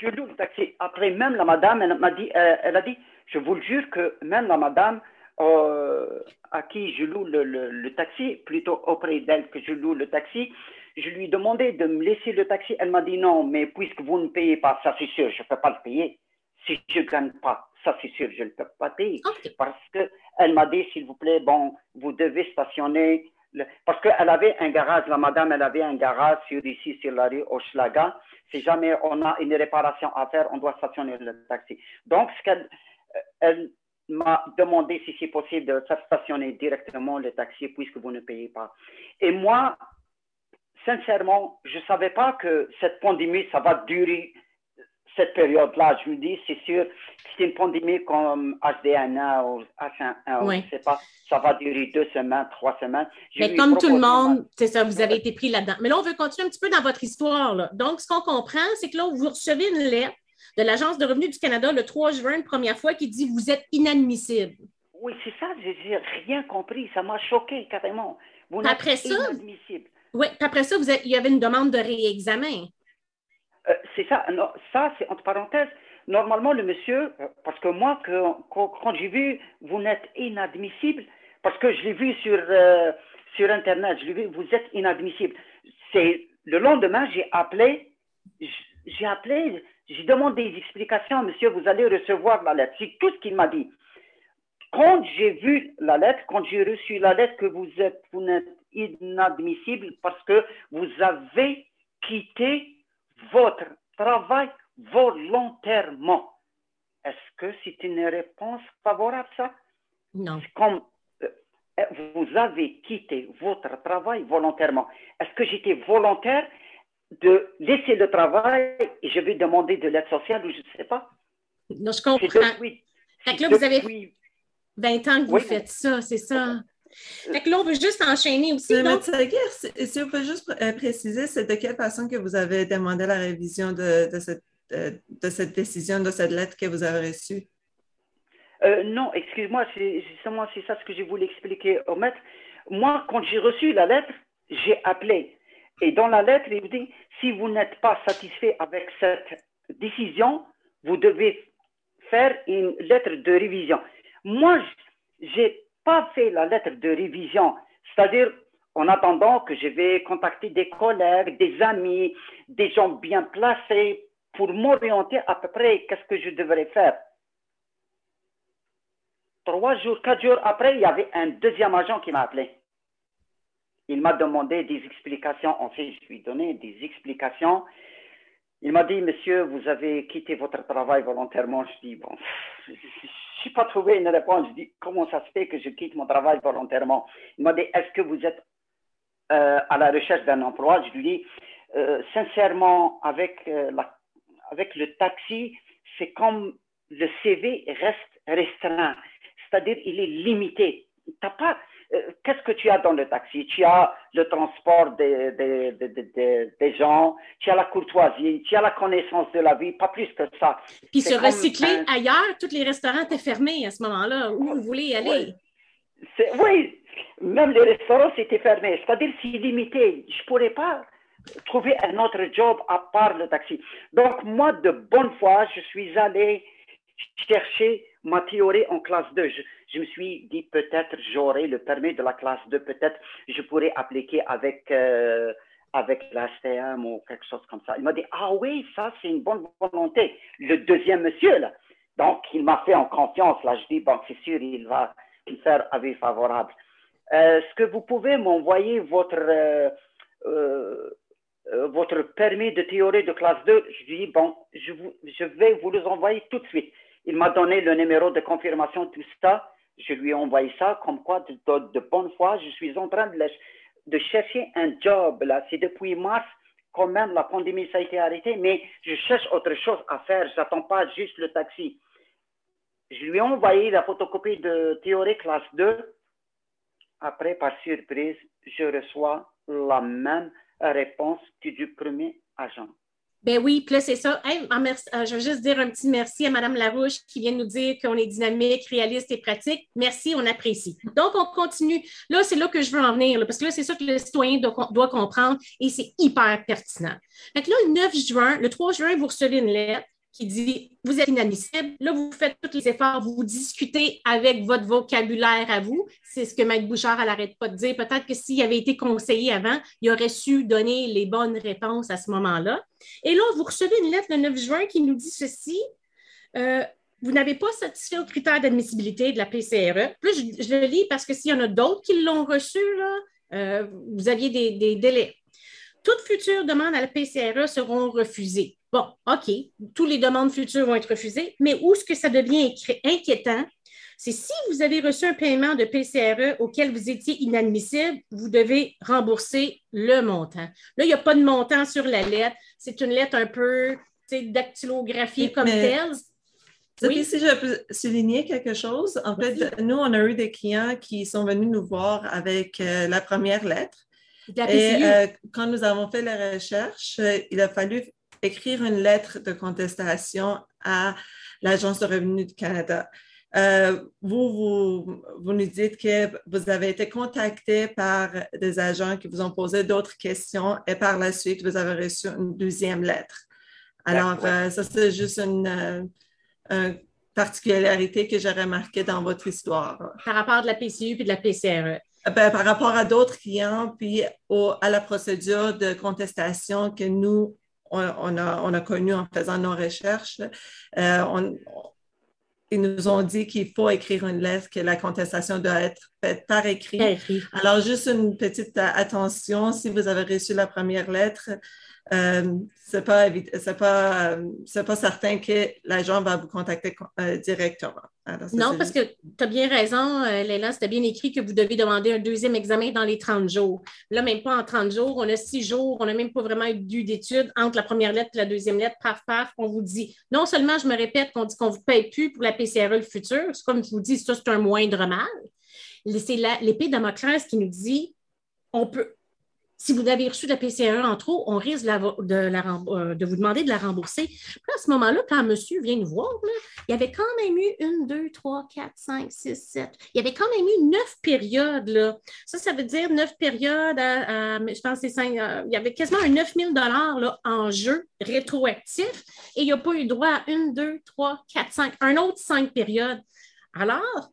Je loue le taxi. Après, même la madame, elle m'a dit, elle a dit, je vous le jure que même la madame, euh, à qui je loue le, le, taxi, plutôt auprès d'elle que je loue le taxi, Je lui ai demandé de me laisser le taxi. Elle m'a dit non, mais puisque vous ne payez pas, ça c'est sûr, je ne peux pas le payer. Si je ne gagne pas, ça c'est sûr, je ne peux pas payer. OK. Parce qu'elle m'a dit, s'il vous plaît, bon, vous devez stationner. le- Parce qu'elle avait un garage, la madame, elle avait un garage sur ici, sur la rue Hochelaga. Si jamais on a une réparation à faire, on doit stationner le taxi. Donc, ce qu'elle euh, elle m'a demandé si c'est possible de faire stationner directement le taxi puisque vous ne payez pas. Et moi, sincèrement, je ne savais pas que cette pandémie, ça va durer cette période-là. Je me dis, c'est sûr, c'est une pandémie comme HD1 ou H1N1, Oui. je ne sais pas, ça va durer deux semaines, trois semaines. Mais comme tout le monde, c'est ça, vous avez été pris là-dedans. Mais là, on veut continuer un petit peu dans votre histoire. là. Donc, ce qu'on comprend, c'est que là, vous recevez une lettre de l'Agence de revenus du Canada le 3 juin, une première fois, qui dit vous êtes inadmissible. Oui, c'est ça, j'ai rien compris, ça m'a choqué carrément. Vous n'êtes Après ça- inadmissible. Oui, après ça, vous êtes- il y avait une demande de réexamen. Euh, c'est ça, ça c'est entre parenthèses. Normalement, le monsieur, euh, parce que moi, quand, j'ai vu, vous n'êtes inadmissible, parce que je l'ai vu sur, euh, sur Internet, je l'ai vu, vous êtes inadmissible. C'est le lendemain, j'ai appelé, j'ai appelé, j'ai demandé des explications, monsieur, vous allez recevoir la lettre. C'est tout ce qu'il m'a dit. Quand j'ai vu la lettre, quand j'ai reçu la lettre que vous êtes, vous n'êtes inadmissible parce que vous avez quitté votre travail volontairement. Est-ce que c'est une réponse favorable, ça? Non. C'est Comme euh, vous avez quitté votre travail volontairement. Est-ce que j'étais volontaire de laisser le travail et je vais demander de l'aide sociale ou je ne sais pas? Non, je comprends. depuis- Fait que là, vous avez depuis- 20 ans que vous Oui. faites ça, c'est ça. Fait que là, on veut juste enchaîner aussi. Le Donc, Guerre, si vous pouvez juste euh, préciser, c'est de quelle façon que vous avez demandé la révision de, de cette, euh, de cette décision, de cette lettre que vous avez reçue? Euh, non, excuse-moi, c'est justement c'est ça ce que je voulais expliquer au maître. Moi, quand j'ai reçu la lettre, j'ai appelé. Et dans la lettre, il dit si vous n'êtes pas satisfait avec cette décision, vous devez faire une lettre de révision. Moi, j'ai pas fait la lettre de révision, c'est-à-dire en attendant que je vais contacter des collègues, des amis, des gens bien placés pour m'orienter à peu près qu'est-ce que je devrais faire. Trois jours, quatre jours après, il y avait un deuxième agent qui m'a appelé. Il m'a demandé des explications. En fait, je lui ai donné des explications. Il m'a dit, monsieur, vous avez quitté votre travail volontairement. Je dis, bon, je n'ai pas trouvé une réponse. Je dis, comment ça se fait que je quitte mon travail volontairement? Il m'a dit, est-ce que vous êtes euh, à la recherche d'un emploi? Je lui dis, euh, sincèrement, avec, euh, avec le taxi, c'est comme le CV reste restreint c'est-à-dire il est limité. T'as pas, euh, qu'est-ce que tu as dans le taxi? Tu as le transport des, des, des, gens, tu as la courtoisie, tu as la connaissance de la vie, pas plus que ça. puis se recycler un- ailleurs, tous les restaurants étaient fermés à ce moment-là. Où vous voulez y aller? Oui, même les restaurants c'était fermé. C'est-à-dire c'est limité. Je pourrais pas trouver un autre job à part le taxi. Donc moi, de bonne foi, je suis allé chercher ma théorie en classe 2. Je, me suis dit peut-être j'aurai le permis de la classe 2, peut-être je pourrais appliquer avec, euh, avec la STM ou quelque chose comme ça. Il m'a dit, ah oui, ça c'est une bonne volonté. Le deuxième monsieur, là. Donc, il m'a fait en confiance. Là, je dis, bon, c'est sûr, il va me faire avis favorable. Euh, Est-ce que vous pouvez m'envoyer votre, euh, euh, votre permis de théorie de classe 2 Je lui dis, bon, je, je vais vous les envoyer tout de suite. Il m'a donné le numéro de confirmation, tout ça. Je lui ai envoyé ça, comme quoi, de, bonne foi, je suis en train de chercher un job. Là, c'est depuis mars, quand même, la pandémie, ça a été arrêté, mais je cherche autre chose à faire. J'attends pas juste le taxi. Je lui ai envoyé la photocopie de théorie classe 2. Après, par surprise, je reçois la même réponse que du premier agent. Ben oui, puis là, c'est ça. Euh, je veux juste dire un petit merci à Mme Larouche qui vient nous dire qu'on est dynamique, réaliste et pratique. Merci, on apprécie. Donc, on continue. Là, c'est là que je veux en venir, parce que là, c'est ça que le citoyen doit, doit comprendre et c'est hyper pertinent. Fait que là, le 9 juin, le 3 juin, vous recevez une lettre qui dit vous êtes inadmissible. Là, vous faites tous les efforts, vous discutez avec votre vocabulaire à vous. C'est ce que Mike Bouchard n'arrête pas de dire. Peut-être que s'il avait été conseillé avant, il aurait su donner les bonnes réponses à ce moment-là. Et là, vous recevez une lettre le 9 juin qui nous dit ceci. Euh, vous n'avez pas satisfait aux critères d'admissibilité de la PCRE. Plus, je, le lis parce que s'il y en a d'autres qui l'ont reçu, là, euh, vous aviez des, des délais. Toutes futures demandes à la PCRE seront refusées. Bon, OK, toutes les demandes futures vont être refusées, mais où est-ce que ça devient inquiétant? C'est si vous avez reçu un paiement de PCRE auquel vous étiez inadmissible, vous devez rembourser le montant. Là, il n'y a pas de montant sur la lettre. C'est une lettre un peu dactylographiée comme telle. Oui. Si je peux souligner quelque chose, en fait, nous, on a eu des clients qui sont venus nous voir avec euh, la première lettre. Et euh, quand nous avons fait la recherche, euh, il a fallu écrire une lettre de contestation à l'Agence de revenus du Canada. Euh, vous, vous, vous, nous dites que vous avez été contacté par des agents qui vous ont posé d'autres questions et par la suite, vous avez reçu une deuxième lettre. Alors, euh, ça, c'est juste une, euh, particularité que j'ai remarquée dans votre histoire. Par rapport à la PCU et de la PCRE. Ben, par rapport à d'autres clients, puis à la procédure de contestation que nous, on, a, connu en faisant nos recherches, euh, ils nous ont dit qu'il faut écrire une lettre, que la contestation doit être faite par écrit. Alors, juste une petite attention, si vous avez reçu la première lettre, euh, c'est pas, pas, euh, pas certain que l'agent va vous contacter euh, directement. non, parce que tu as bien raison, euh, Léla, c'était bien écrit que vous devez demander un deuxième examen dans les 30 jours. Là, même pas en 30 jours, on a six jours, on n'a même pas vraiment eu d'études entre la première lettre et la deuxième lettre, paf, paf, on vous dit. Non seulement, je me répète qu'on dit qu'on ne vous paye plus pour la PCRE le futur, c'est comme je vous dis, ça, c'est un moindre mal. C'est l'épée Damoclès qui nous dit on peut, si vous avez reçu la PCE en trop, on risque de, euh, de, vous demander de la rembourser. à ce moment-là, quand monsieur vient nous voir, il y avait quand même eu une, deux, trois, quatre, cinq, six, sept. Il y avait quand même eu neuf périodes. Là. Ça, ça veut dire neuf périodes je pense, c'est cinq. Euh, il y avait quasiment un 9 000 là, en jeu rétroactif et il n'y a pas eu droit à une, deux, trois, quatre, cinq, un autre cinq périodes. Alors,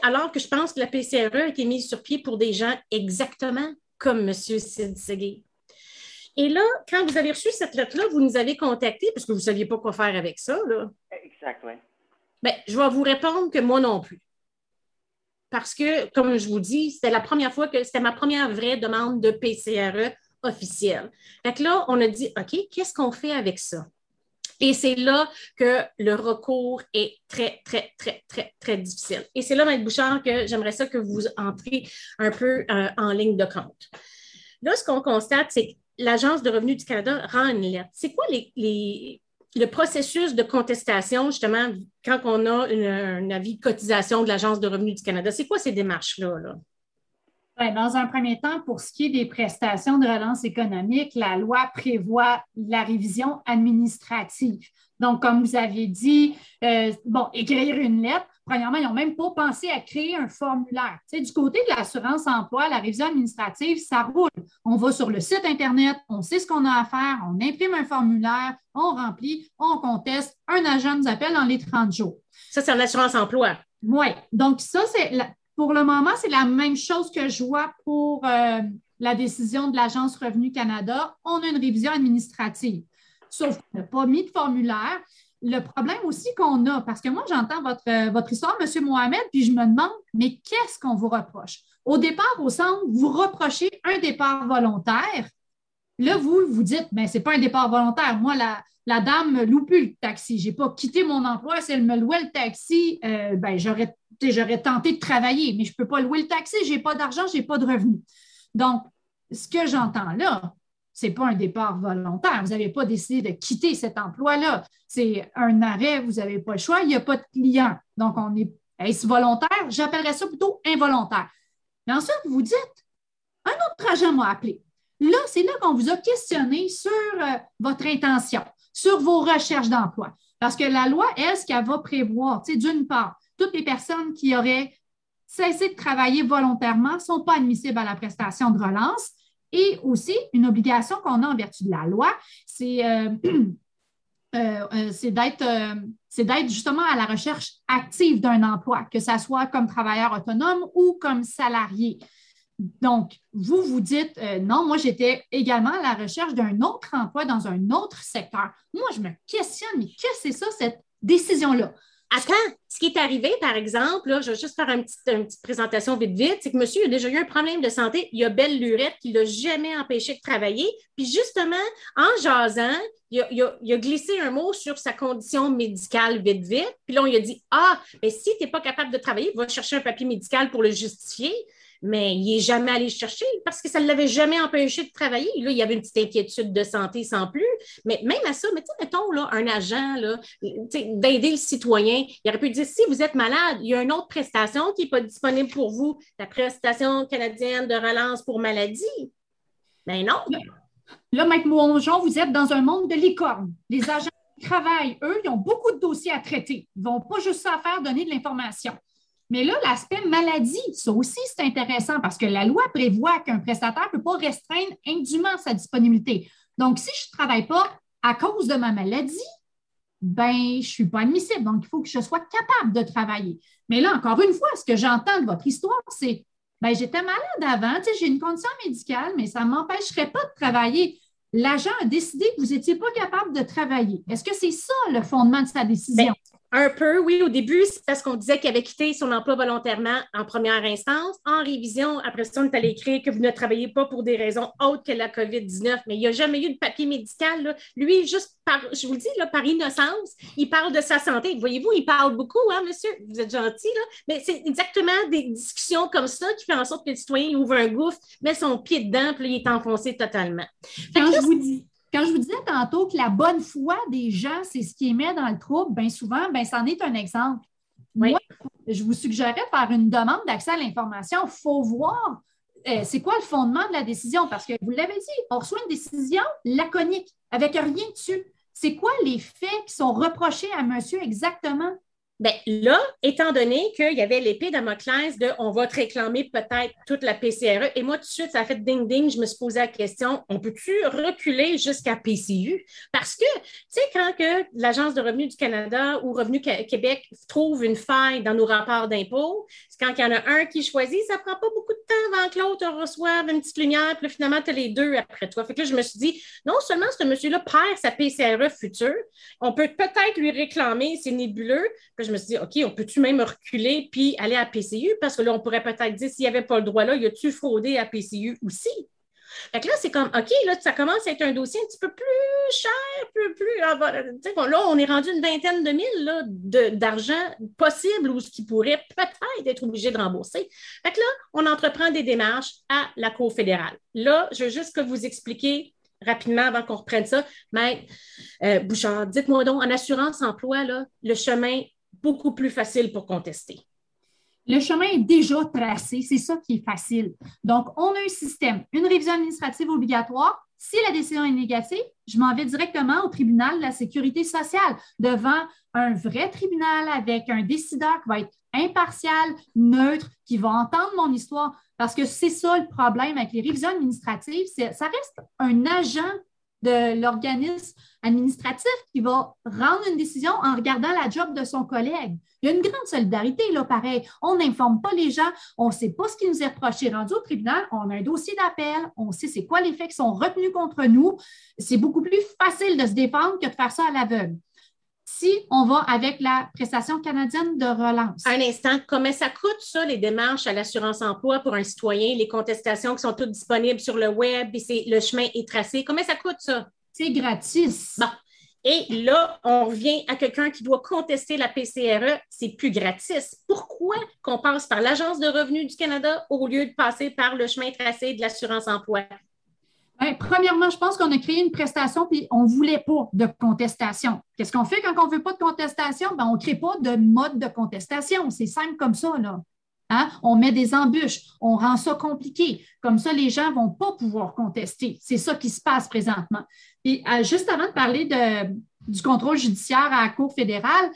alors que je pense que la PCRE a été mise sur pied pour des gens exactement comme M. Sid Seguin. Et là, quand vous avez reçu cette lettre-là, vous nous avez contacté parce que vous ne saviez pas quoi faire avec ça. Là. Exact, oui. Bien, je vais vous répondre que moi non plus. Parce que, comme je vous dis, c'était la première fois que c'était ma première vraie demande de PCRE officielle. Fait là, on a dit, OK, qu'est-ce qu'on fait avec ça? Et c'est là que le recours est très, très, très, très, très difficile. Et c'est là, M. Bouchard, que j'aimerais ça que vous entrez un peu euh, en ligne de compte. Là, ce qu'on constate, c'est que l'Agence de revenus du Canada rend une lettre. C'est quoi le processus de contestation, justement, quand on a un avis de cotisation de l'Agence de revenus du Canada? C'est quoi ces démarches-là? Là? Dans un premier temps, pour ce qui est des prestations de relance économique, la loi prévoit la révision administrative. Donc, comme vous aviez dit, euh, bon, écrire une lettre, premièrement, ils n'ont même pas pensé à créer un formulaire. Tu sais, du côté de l'assurance emploi, la révision administrative, ça roule. On va sur le site Internet, on sait ce qu'on a à faire, on imprime un formulaire, on remplit, on conteste, un agent nous appelle dans les 30 jours. Ça, c'est en assurance emploi. Oui. Donc, ça, c'est pour le moment, c'est la même chose que je vois pour euh, la décision de l'Agence Revenu Canada. On a une révision administrative. Sauf qu'on n'a pas mis de formulaire. Le problème aussi qu'on a, parce que moi, j'entends votre, euh, votre histoire, M. Mohamed, puis je me demande, mais qu'est-ce qu'on vous reproche? Au départ, au centre, vous reprochez un départ volontaire. Là, vous, vous dites, mais ce n'est pas un départ volontaire. Moi, la, la dame loue plus le taxi. Je n'ai pas quitté mon emploi. Si elle me louait le taxi, euh, ben, j'aurais j'aurais tenté de travailler, mais je ne peux pas louer le taxi, je n'ai pas d'argent, je n'ai pas de revenus. Donc, ce que j'entends là, ce n'est pas un départ volontaire. Vous n'avez pas décidé de quitter cet emploi-là. C'est un arrêt, vous n'avez pas le choix, il n'y a pas de client. Donc, on est, est-ce volontaire? J'appellerais ça plutôt involontaire. Mais ensuite, vous dites, un autre agent m'a appelé. Là, c'est là qu'on vous a questionné sur euh, votre intention, sur vos recherches d'emploi. Parce que la loi, est ce qu'elle va prévoir, d'une part, toutes les personnes qui auraient cessé de travailler volontairement ne sont pas admissibles à la prestation de relance. Et aussi, une obligation qu'on a en vertu de la loi, c'est euh, euh, c'est d'être justement à la recherche active d'un emploi, que ce soit comme travailleur autonome ou comme salarié. Donc, vous vous dites, non, moi, j'étais également à la recherche d'un autre emploi dans un autre secteur. Moi, je me questionne, mais que c'est ça, cette décision-là? Attends, ce qui est arrivé, par exemple, là, je vais juste faire une petite, présentation vite vite, c'est que monsieur a déjà eu un problème de santé. Il a belle lurette qui ne l'a jamais empêché de travailler. Puis justement, en jasant, il a, glissé un mot sur sa condition médicale vite vite. Puis là, on lui a dit Ah, mais si tu n'es pas capable de travailler, va chercher un papier médical pour le justifier mais il n'est jamais allé chercher parce que ça ne l'avait jamais empêché de travailler. Là, il y avait une petite inquiétude de santé sans plus. Mais même à ça, mais mettons là, un agent, d'aider le citoyen, il aurait pu dire si vous êtes malade, il y a une autre prestation qui n'est pas disponible pour vous, la prestation canadienne de relance pour maladie. Mais non. Là, Maître Mongeon, vous êtes dans un monde de licorne. Les agents travaillent, eux, ils ont beaucoup de dossiers à traiter. Ils ne vont pas juste ça faire donner de l'information. Mais là, l'aspect maladie, ça aussi, c'est intéressant parce que la loi prévoit qu'un prestataire ne peut pas restreindre indûment sa disponibilité. Donc, si je ne travaille pas à cause de ma maladie, ben, je ne suis pas admissible. Donc, il faut que je sois capable de travailler. Mais là, encore une fois, ce que j'entends de votre histoire, c'est ben, j'étais malade avant, j'ai une condition médicale, mais ça ne m'empêcherait pas de travailler. L'agent a décidé que vous n'étiez pas capable de travailler. Est-ce que c'est ça le fondement de sa décision? Ben, un peu, oui. Au début, c'est parce qu'on disait qu'il avait quitté son emploi volontairement en première instance. En révision, après ça, on est allé écrire que vous ne travaillez pas pour des raisons autres que la COVID-19, mais il n'y a jamais eu de papier médical. Lui, juste par, je vous le dis, là, par innocence, il parle de sa santé. Voyez-vous, il parle beaucoup, hein, monsieur? Vous êtes gentil, là. Mais c'est exactement des discussions comme ça qui font en sorte que le citoyen ouvre un gouffre, met son pied dedans, puis il est enfoncé totalement. Quand je vous dis quand je vous disais tantôt que la bonne foi des gens, c'est ce qui émet dans le trouble, bien souvent, bien, c'en est un exemple. Moi, je vous suggérais de faire une demande d'accès à l'information. Il faut voir euh, c'est quoi le fondement de la décision, parce que vous l'avez dit, on reçoit une décision laconique, avec rien dessus. C'est quoi les faits qui sont reprochés à monsieur exactement? Bien, là, étant donné qu'il y avait l'épée Damoclès de on va te réclamer peut-être toute la PCRE, et moi, tout de suite, ça a fait ding-ding, je me suis posé la question, on peut-tu reculer jusqu'à PCU? Parce que, tu sais, quand que l'Agence de revenus du Canada ou Revenu Québec trouve une faille dans nos rapports d'impôts, quand il y en a un qui choisit, ça prend pas beaucoup de temps avant que l'autre reçoive une petite lumière, puis finalement, tu as les deux après toi. Fait que là, je me suis dit, non seulement ce monsieur-là perd sa PCRE future, on peut peut-être lui réclamer, c'est nébuleux, je me suis dit, OK, on peut-tu même reculer puis aller à PCU? Parce que là, on pourrait peut-être dire, s'il n'y avait pas le droit là, y a-tu fraudé à PCU aussi? Fait que là, c'est comme, OK, là, ça commence à être un dossier un petit peu plus cher, plus, plus. Ah, là, on est rendu une vingtaine de mille d'argent possible ou ce qui pourrait peut-être être obligé de rembourser. Fait que là, on entreprend des démarches à la Cour fédérale. Là, je veux juste que vous expliquer rapidement avant qu'on reprenne ça. Mais euh, Bouchard, dites-moi donc, en assurance emploi, là, le chemin beaucoup plus facile pour contester. Le chemin est déjà tracé, c'est ça qui est facile. Donc, on a un système, une révision administrative obligatoire. Si la décision est négative, je m'en vais directement au tribunal de la sécurité sociale, devant un vrai tribunal avec un décideur qui va être impartial, neutre, qui va entendre mon histoire. Parce que c'est ça le problème avec les révisions administratives, ça reste un agent de l'organisme administratif qui va rendre une décision en regardant la job de son collègue. Il y a une grande solidarité, là, pareil. On n'informe pas les gens, on ne sait pas ce qui nous est reproché. Rendu au tribunal, on a un dossier d'appel, on sait c'est quoi les faits qui sont retenus contre nous. C'est beaucoup plus facile de se défendre que de faire ça à l'aveugle si on va avec la prestation canadienne de relance. Un instant, comment ça coûte ça, les démarches à l'assurance emploi pour un citoyen, les contestations qui sont toutes disponibles sur le web et le chemin est tracé? Comment ça coûte ça? C'est gratis. Bon. Et là, on revient à quelqu'un qui doit contester la PCRE, c'est plus gratis. Pourquoi qu'on passe par l'Agence de revenus du Canada au lieu de passer par le chemin tracé de l'assurance emploi? Premièrement, je pense qu'on a créé une prestation puis on ne voulait pas de contestation. Qu'est-ce qu'on fait quand on ne veut pas de contestation? Ben, on ne crée pas de mode de contestation. C'est simple comme ça. Là. Hein? On met des embûches, on rend ça compliqué. Comme ça, les gens ne vont pas pouvoir contester. C'est ça qui se passe présentement. Et euh, juste avant de parler de, du contrôle judiciaire à la Cour fédérale,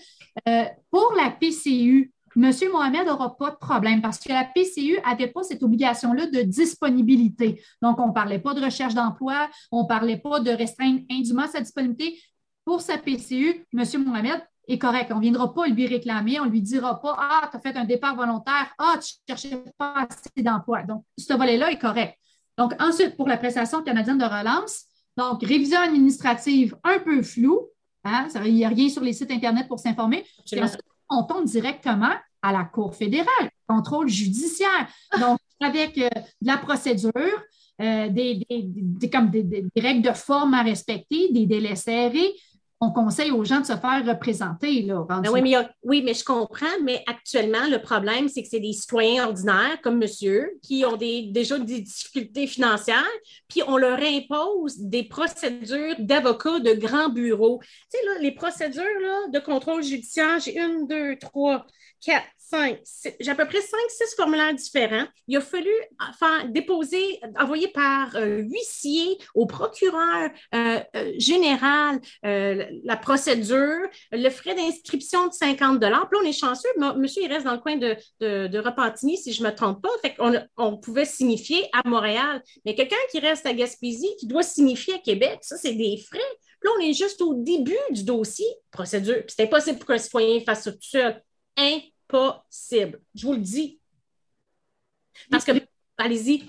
euh, pour la PCU, M. Mohamed n'aura pas de problème parce que la PCU n'avait pas cette obligation-là de disponibilité. Donc, on ne parlait pas de recherche d'emploi, on ne parlait pas de restreindre indûment sa disponibilité. pour sa PCU, M. Mohamed est correct. On ne viendra pas lui réclamer, on ne lui dira pas Ah, tu as fait un départ volontaire, ah, tu ne cherchais pas assez d'emploi. Donc, ce volet-là est correct. Donc, ensuite, pour la prestation canadienne de relance, donc, révision administrative un peu floue. Hein, il n'y a rien sur les sites Internet pour s'informer. On tombe directement à la Cour fédérale, contrôle judiciaire. Donc, avec euh, de la procédure, euh, des, comme des, règles de forme à respecter, des délais serrés, on conseille aux gens de se faire représenter. Là, ben oui, mais je comprends, mais actuellement, le problème, c'est que c'est des citoyens ordinaires comme monsieur qui ont déjà des difficultés financières, puis on leur impose des procédures d'avocats de grands bureaux. Tu sais, là, les procédures de contrôle judiciaire, j'ai une, deux, trois, quatre, j'ai à peu près cinq, six formulaires différents. Il a fallu faire déposer, envoyer par euh, huissier au procureur euh, euh, général la procédure, le frais d'inscription de 50 Puis là, on est chanceux, monsieur, il reste dans le coin de, de, Repentigny, si je ne me trompe pas. Fait on pouvait signifier à Montréal. Mais quelqu'un qui reste à Gaspésie, qui doit signifier à Québec, ça, c'est des frais. là, on est juste au début du dossier, procédure. Puis c'est impossible pour qu'un citoyen fasse ça tout seul impossible. Je vous le dis. Parce que, allez-y.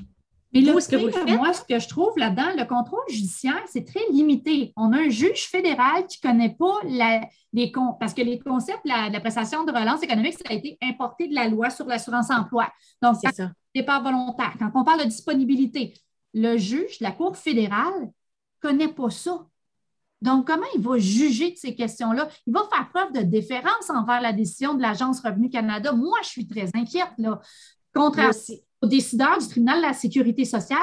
Mais là, ce que vous moi, ce que je trouve là-dedans, le contrôle judiciaire, c'est très limité. On a un juge fédéral qui ne connaît pas les parce que les concepts de la, prestation de relance économique, ça a été importé de la loi sur l'assurance-emploi. Donc, c'est ça. Départ volontaire. Quand on parle de disponibilité, le juge, la Cour fédérale, ne connaît pas ça. Donc, comment il va juger de ces questions-là? Il va faire preuve de déférence envers la décision de l'Agence Revenu Canada. Moi, je suis très inquiète, là, contre aux décideurs du tribunal de la sécurité sociale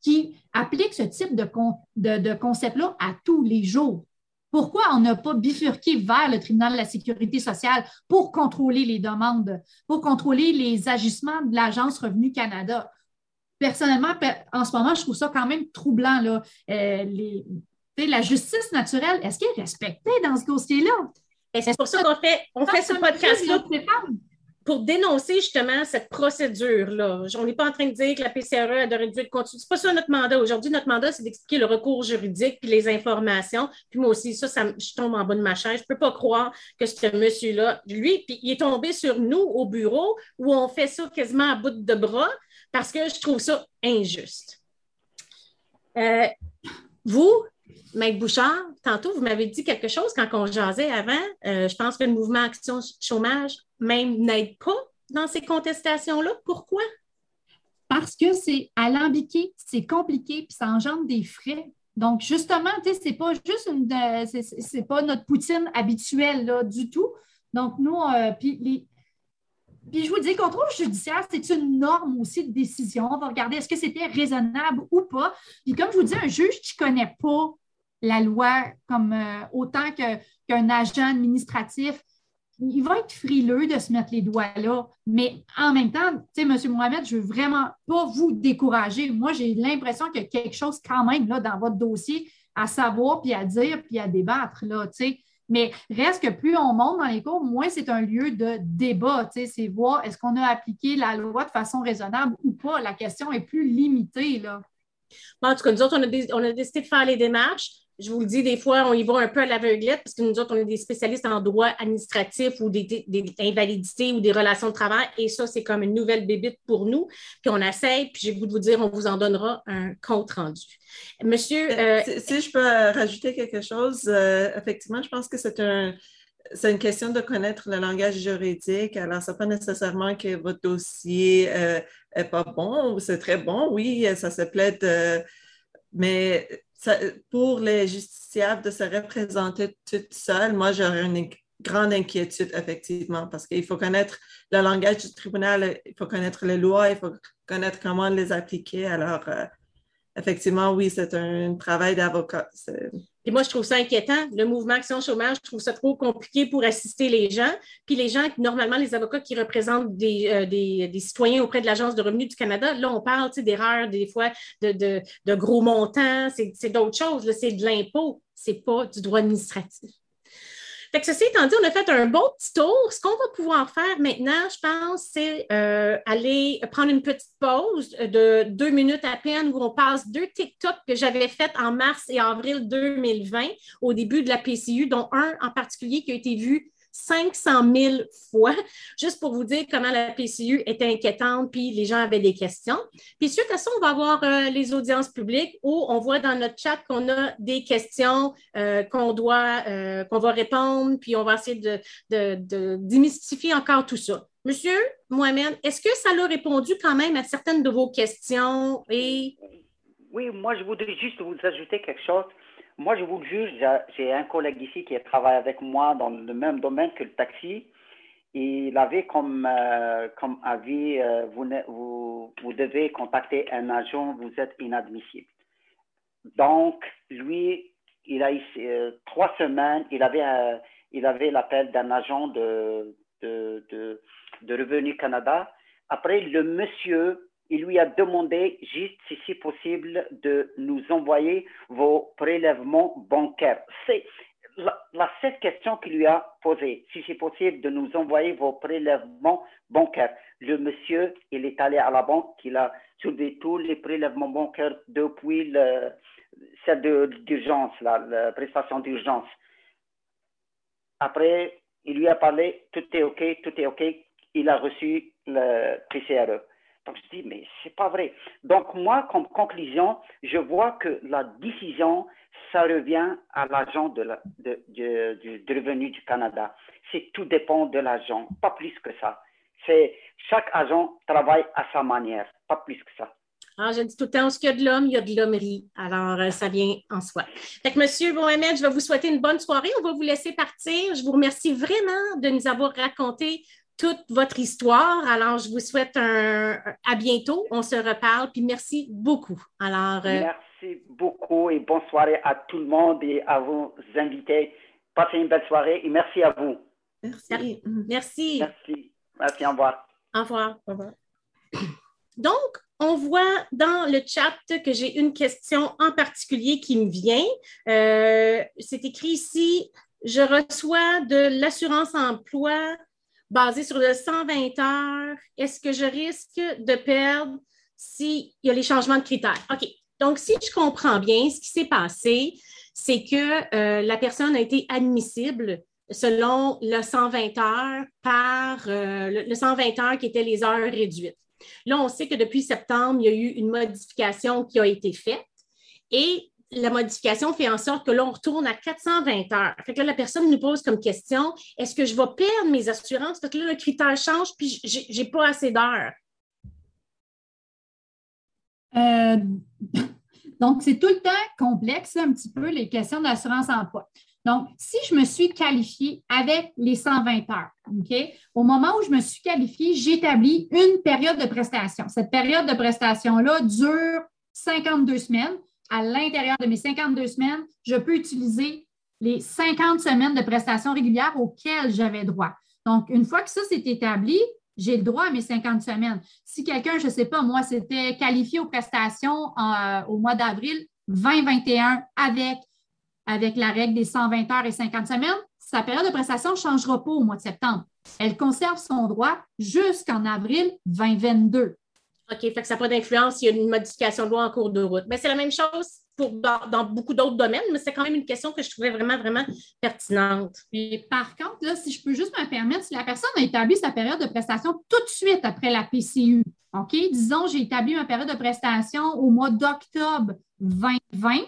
qui appliquent ce type de, de, concept-là à tous les jours. Pourquoi on n'a pas bifurqué vers le tribunal de la sécurité sociale pour contrôler les demandes, pour contrôler les agissements de l'Agence Revenu Canada? Personnellement, en ce moment, je trouve ça quand même troublant. Là. Euh, les, la justice naturelle, est-ce qu'elle est respectée dans ce dossier-là? C'est pour ça qu'on fait, on fait ce podcast-là pour dénoncer justement cette procédure-là. On n'est pas en train de dire que la PCRE aurait dû être continue. Ce n'est pas ça notre mandat. Aujourd'hui, notre mandat, c'est d'expliquer le recours juridique puis les informations. Puis moi aussi, ça, ça je tombe en bas de ma chaise. Je ne peux pas croire que ce monsieur-là, lui, puis il est tombé sur nous au bureau où on fait ça quasiment à bout de bras parce que je trouve ça injuste. Euh, vous, Maître Bouchard, tantôt, vous m'avez dit quelque chose quand on jasait avant. Euh, je pense que le mouvement Action Chômage même n'aide pas dans ces contestations-là. Pourquoi? Parce que c'est alambiqué, c'est compliqué, puis ça engendre des frais. Donc, justement, c'est pas juste une, c'est pas notre poutine habituelle là, du tout. Donc, nous, euh, puis puis je vous dis, contrôle judiciaire, c'est une norme aussi de décision. On va regarder est-ce que c'était raisonnable ou pas. Puis comme je vous dis, un juge qui ne connaît pas la loi comme euh, autant qu'un agent administratif, il va être frileux de se mettre les doigts là. Mais en même temps, tu sais, M. Mohamed, je ne veux vraiment pas vous décourager. Moi, j'ai l'impression qu'il y a quelque chose quand même là, dans votre dossier à savoir, puis à dire, puis à débattre. Là, Mais reste que plus on monte dans les cours, moins c'est un lieu de débat. C'est voir est-ce qu'on a appliqué la loi de façon raisonnable ou pas. La question est plus limitée. Là. en tout cas, nous autres, on a décidé de faire les démarches je vous le dis, des fois, on y va un peu à l'aveuglette parce que nous autres, on est des spécialistes en droit administratif ou des, invalidités ou des relations de travail. Et ça, c'est comme une nouvelle bébite pour nous. Puis on essaye, puis j'ai goût de vous dire, on vous en donnera un compte rendu. Monsieur. Euh, euh, si, je peux rajouter quelque chose, euh, effectivement, je pense que c'est un. C'est une question de connaître le langage juridique. Alors, ce n'est pas nécessairement que votre dossier n'est pas bon ou c'est très bon. Oui, ça se plaide, mais pour les justiciables de se représenter toute seule, moi, j'aurais une grande inquiétude, effectivement, parce qu'il faut connaître le langage du tribunal, il faut connaître les lois, il faut connaître comment les appliquer. Alors, euh, effectivement, oui, c'est un, travail d'avocat. Et moi, je trouve ça inquiétant. Le mouvement Action Chômage, je trouve ça trop compliqué pour assister les gens. Puis les gens, normalement, les avocats qui représentent des, euh, citoyens auprès de l'Agence de revenus du Canada, là, on parle d'erreurs, des fois, de, gros montants. C'est d'autres choses. C'est de l'impôt. C'est pas du droit administratif. Fait que ceci étant dit, on a fait un bon petit tour. Ce qu'on va pouvoir faire maintenant, je pense, c'est euh, aller prendre une petite pause de deux minutes à peine où on passe deux TikTok que j'avais fait en mars et avril 2020 au début de la PCU, dont un en particulier qui a été vu 500 000 fois, juste pour vous dire comment la PCU était inquiétante, puis les gens avaient des questions. Puis suite à ça, on va avoir euh, les audiences publiques où on voit dans notre chat qu'on a des questions euh, qu'on doit, euh, qu'on va répondre, puis on va essayer de, de, démystifier encore tout ça. Monsieur Mohamed, est-ce que ça a répondu quand même à certaines de vos questions et... Oui, moi, je voudrais juste vous ajouter quelque chose. Moi, je vous le juge, j'ai un collègue ici qui travaille avec moi dans le même domaine que le taxi. Il avait comme, euh, comme avis, euh, vous, vous, vous, devez contacter un agent, vous êtes inadmissible. Donc, lui, il a eu euh, trois semaines, il avait, il avait l'appel d'un agent de, de, de, de Revenu Canada. Après, le monsieur il lui a demandé juste si c'est possible de nous envoyer vos prélèvements bancaires. C'est la, seule question qu'il lui a posée, si c'est possible de nous envoyer vos prélèvements bancaires. Le monsieur, il est allé à la banque, il a soulevé tous les prélèvements bancaires depuis le, celle d'urgence, la, la prestation d'urgence. Après, il lui a parlé, tout est OK, tout est OK. Il a reçu le PCRE. Donc je dis, mais c'est pas vrai. Donc moi, comme conclusion, je vois que la décision, ça revient à l'agent de, de, revenu du Canada. C'est tout dépend de l'agent, pas plus que ça. C'est chaque agent travaille à sa manière, pas plus que ça. Ah, je dis tout le temps, ce qu'il y a de l'homme, il y a de l'hommerie. Alors, euh, ça vient en soi. Fait que, Monsieur Mohamed, je vais vous souhaiter une bonne soirée. On va vous laisser partir. Je vous remercie vraiment de nous avoir raconté toute votre histoire. Alors, je vous souhaite un, à bientôt. On se reparle. Puis merci beaucoup. Alors, euh, Merci beaucoup et bonne soirée à tout le monde et à vos invités. Passez une belle soirée et merci à vous. Merci. Merci. Merci. Merci. Au revoir. Au revoir. Au revoir. Donc, on voit dans le chat que j'ai une question en particulier qui me vient. Euh, c'est écrit ici, je reçois de l'assurance emploi basé sur le 120 heures, est-ce que je risque de perdre s'il y a les changements de critères? OK. Donc, si je comprends bien, ce qui s'est passé, c'est que euh, la personne a été admissible selon le 120 heures par euh, le, le 120 heures qui étaient les heures réduites. Là, on sait que depuis septembre, il y a eu une modification qui a été faite et la modification fait en sorte que l'on retourne à 420 heures. Fait que là, la personne nous pose comme question est-ce que je vais perdre mes assurances? Parce que là, le critère change puis je n'ai pas assez d'heures. Euh, donc, c'est tout le temps complexe, un petit peu, les questions d'assurance emploi. Donc, si je me suis qualifiée avec les 120 heures, au moment où je me suis qualifiée, j'établis une période de prestation. Cette période de prestation-là dure 52 semaines à l'intérieur de mes 52 semaines, je peux utiliser les 50 semaines de prestations régulières auxquelles j'avais droit. Donc, une fois que ça s'est établi, j'ai le droit à mes 50 semaines. Si quelqu'un, je ne sais pas, moi, s'était qualifié aux prestations euh, au mois d'avril 2021 avec, avec la règle des 120 heures et 50 semaines, sa période de prestation ne changera pas au mois de septembre. Elle conserve son droit jusqu'en avril 2022. OK, fait que ça n'a pas d'influence, il y a une modification de loi en cours de route. Mais c'est la même chose pour, dans, beaucoup d'autres domaines, mais c'est quand même une question que je trouvais vraiment, vraiment pertinente. Et par contre, là, si je peux juste me permettre, si la personne a établi sa période de prestation tout de suite après la PCU, OK, disons, j'ai établi ma période de prestation au mois d'octobre 2020,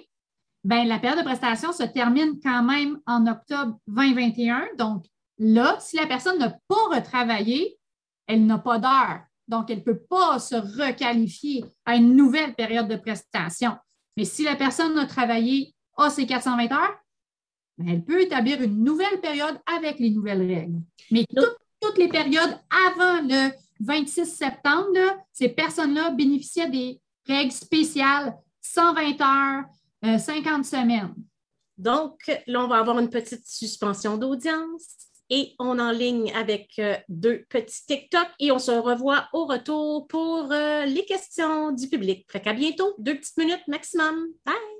bien, la période de prestation se termine quand même en octobre 2021. Donc, là, si la personne n'a pas retravaillé, elle n'a pas d'heure. Donc, elle ne peut pas se requalifier à une nouvelle période de prestation. Mais si la personne a travaillé à ses 420 heures, ben, elle peut établir une nouvelle période avec les nouvelles règles. Mais toutes, les périodes avant le 26 septembre, ces personnes-là bénéficiaient des règles spéciales 120 heures, 50 euh, semaines. Donc, là, on va avoir une petite suspension d'audience et on en ligne avec euh, deux petits TikTok et on se revoit au retour pour euh, les questions du public. Fait qu'à bientôt, deux petites minutes maximum. Bye!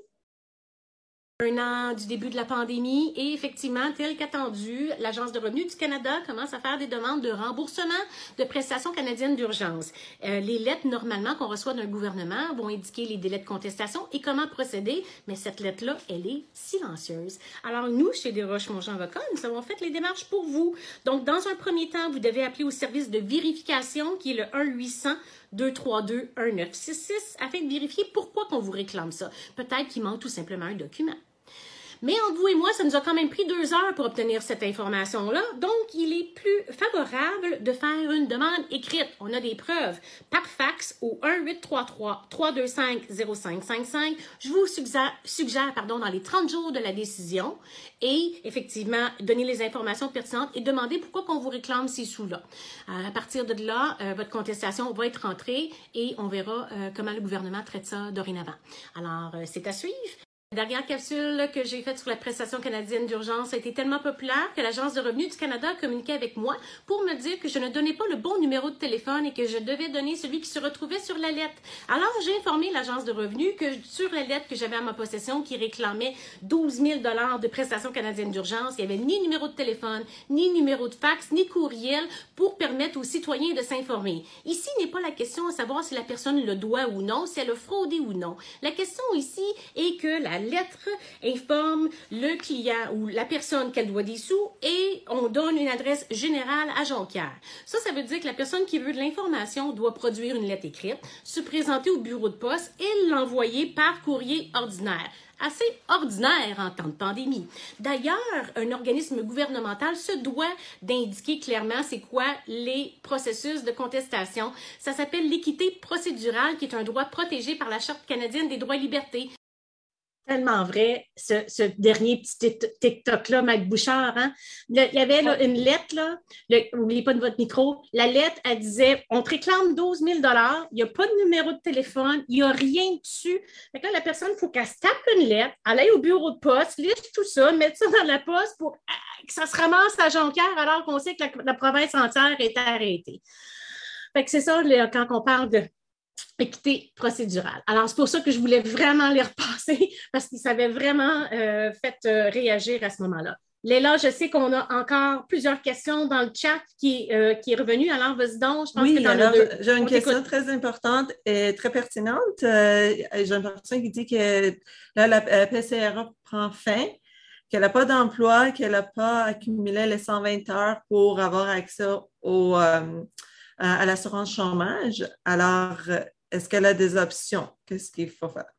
Un an du début de la pandémie et effectivement, tel qu'attendu, l'Agence de revenus du Canada commence à faire des demandes de remboursement de prestations canadiennes d'urgence. Euh, les lettres, normalement, qu'on reçoit d'un gouvernement vont indiquer les délais de contestation et comment procéder, mais cette lettre-là, elle est silencieuse. Alors, nous, chez Desroches Mongeant Avocat, nous avons fait les démarches pour vous. Donc, dans un premier temps, vous devez appeler au service de vérification qui est le 1 800 232 1966 afin de vérifier pourquoi qu'on vous réclame ça. Peut-être qu'il manque tout simplement un document. Mais entre vous et moi, ça nous a quand même pris deux heures pour obtenir cette information-là. Donc, il est plus favorable de faire une demande écrite. On a des preuves par fax au 1-833-325-0555. Je vous suggère, pardon, dans les 30 jours de la décision et effectivement donner les informations pertinentes et demander pourquoi qu'on vous réclame ces sous-là. Euh, à partir de là, euh, votre contestation va être rentrée et on verra euh, comment le gouvernement traite ça dorénavant. Alors, c'est à suivre. Dernière capsule que j'ai faite sur la prestation canadienne d'urgence a été tellement populaire que l'Agence de revenus du Canada a communiqué avec moi pour me dire que je ne donnais pas le bon numéro de téléphone et que je devais donner celui qui se retrouvait sur la lettre. Alors, j'ai informé l'Agence de revenus que sur la lettre que j'avais à ma possession qui réclamait 12 000 de prestation canadienne d'urgence, il n'y avait ni numéro de téléphone, ni numéro de fax, ni courriel pour permettre aux citoyens de s'informer. Ici n'est pas la question à savoir si la personne le doit ou non, si elle a fraudé ou non. La question ici est que la lettre informe le client ou la personne qu'elle doit des sous et on donne une adresse générale à Jonquière. Ça, ça veut dire que la personne qui veut de l'information doit produire une lettre écrite, se présenter au bureau de poste et l'envoyer par courrier ordinaire assez ordinaire en temps de pandémie. D'ailleurs, un organisme gouvernemental se doit d'indiquer clairement c'est quoi les processus de contestation. Ça s'appelle l'équité procédurale, qui est un droit protégé par la Charte canadienne des droits et libertés tellement vrai, ce, dernier petit TikTok-là, Mike Bouchard. Hein? il y avait une lettre, là, n'oubliez pas de votre micro, la lettre, elle disait on te réclame 12 000 il n'y a pas de numéro de téléphone, il n'y a rien dessus. Fait là, la personne, il faut qu'elle se tape une lettre, elle aille au bureau de poste, lise tout ça, mette ça dans la poste pour que ça se ramasse à Jonquière alors qu'on sait que la, province entière est arrêtée. Fait que c'est ça, quand on parle de équité procédurale. Alors, c'est pour ça que je voulais vraiment les repasser parce qu'ils s'avaient vraiment euh, fait euh, réagir à ce moment-là. Léla, je sais qu'on a encore plusieurs questions dans le chat qui, euh, qui est revenu. Alors, vas-y donc. Je pense oui, alors, j'ai une question très importante et très pertinente. j'ai une personne qui dit que là, la PCRA prend fin, qu'elle n'a pas d'emploi, qu'elle n'a pas accumulé les 120 heures pour avoir accès au, à l'assurance chômage. Alors, est-ce qu'elle a des options? Qu'est-ce qu'il faut faire?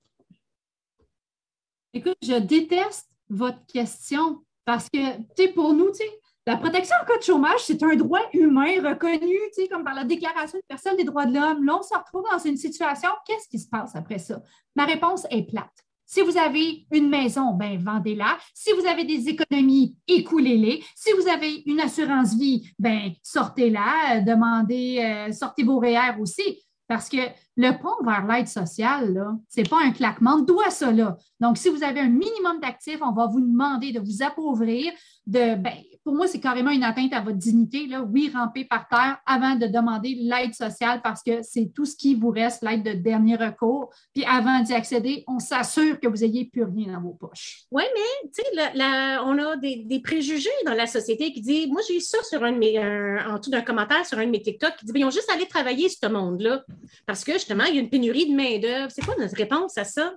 Écoute, je déteste votre question parce que, tu sais, pour nous, tu sais, la protection en cas de chômage, c'est un droit humain reconnu, tu sais, comme par la Déclaration universelle des droits de l'homme. Là, on se retrouve dans une situation, qu'est-ce qui se passe après ça? Ma réponse est plate. Si vous avez une maison, ben vendez-la. Si vous avez des économies, écoulez-les. Si vous avez une assurance vie, ben sortez-la, demandez, euh, sortez vos REER aussi. Parce que le pont vers l'aide sociale, ce n'est pas un claquement de doigts, ça. Là. Donc, si vous avez un minimum d'actifs, on va vous demander de vous appauvrir, de, ben, pour moi, c'est carrément une atteinte à votre dignité. Là. Oui, ramper par terre avant de demander l'aide sociale parce que c'est tout ce qui vous reste, l'aide de dernier recours. Puis avant d'y accéder, on s'assure que vous n'ayez plus rien dans vos poches. Oui, mais tu sais, on a des, préjugés dans la société qui disent, moi, j'ai eu ça sur un de mes, en dessous d'un commentaire sur un de mes TikTok qui dit, ils ont juste allé travailler ce monde-là parce que justement, il y a une pénurie de main-d'œuvre. C'est quoi notre réponse à ça?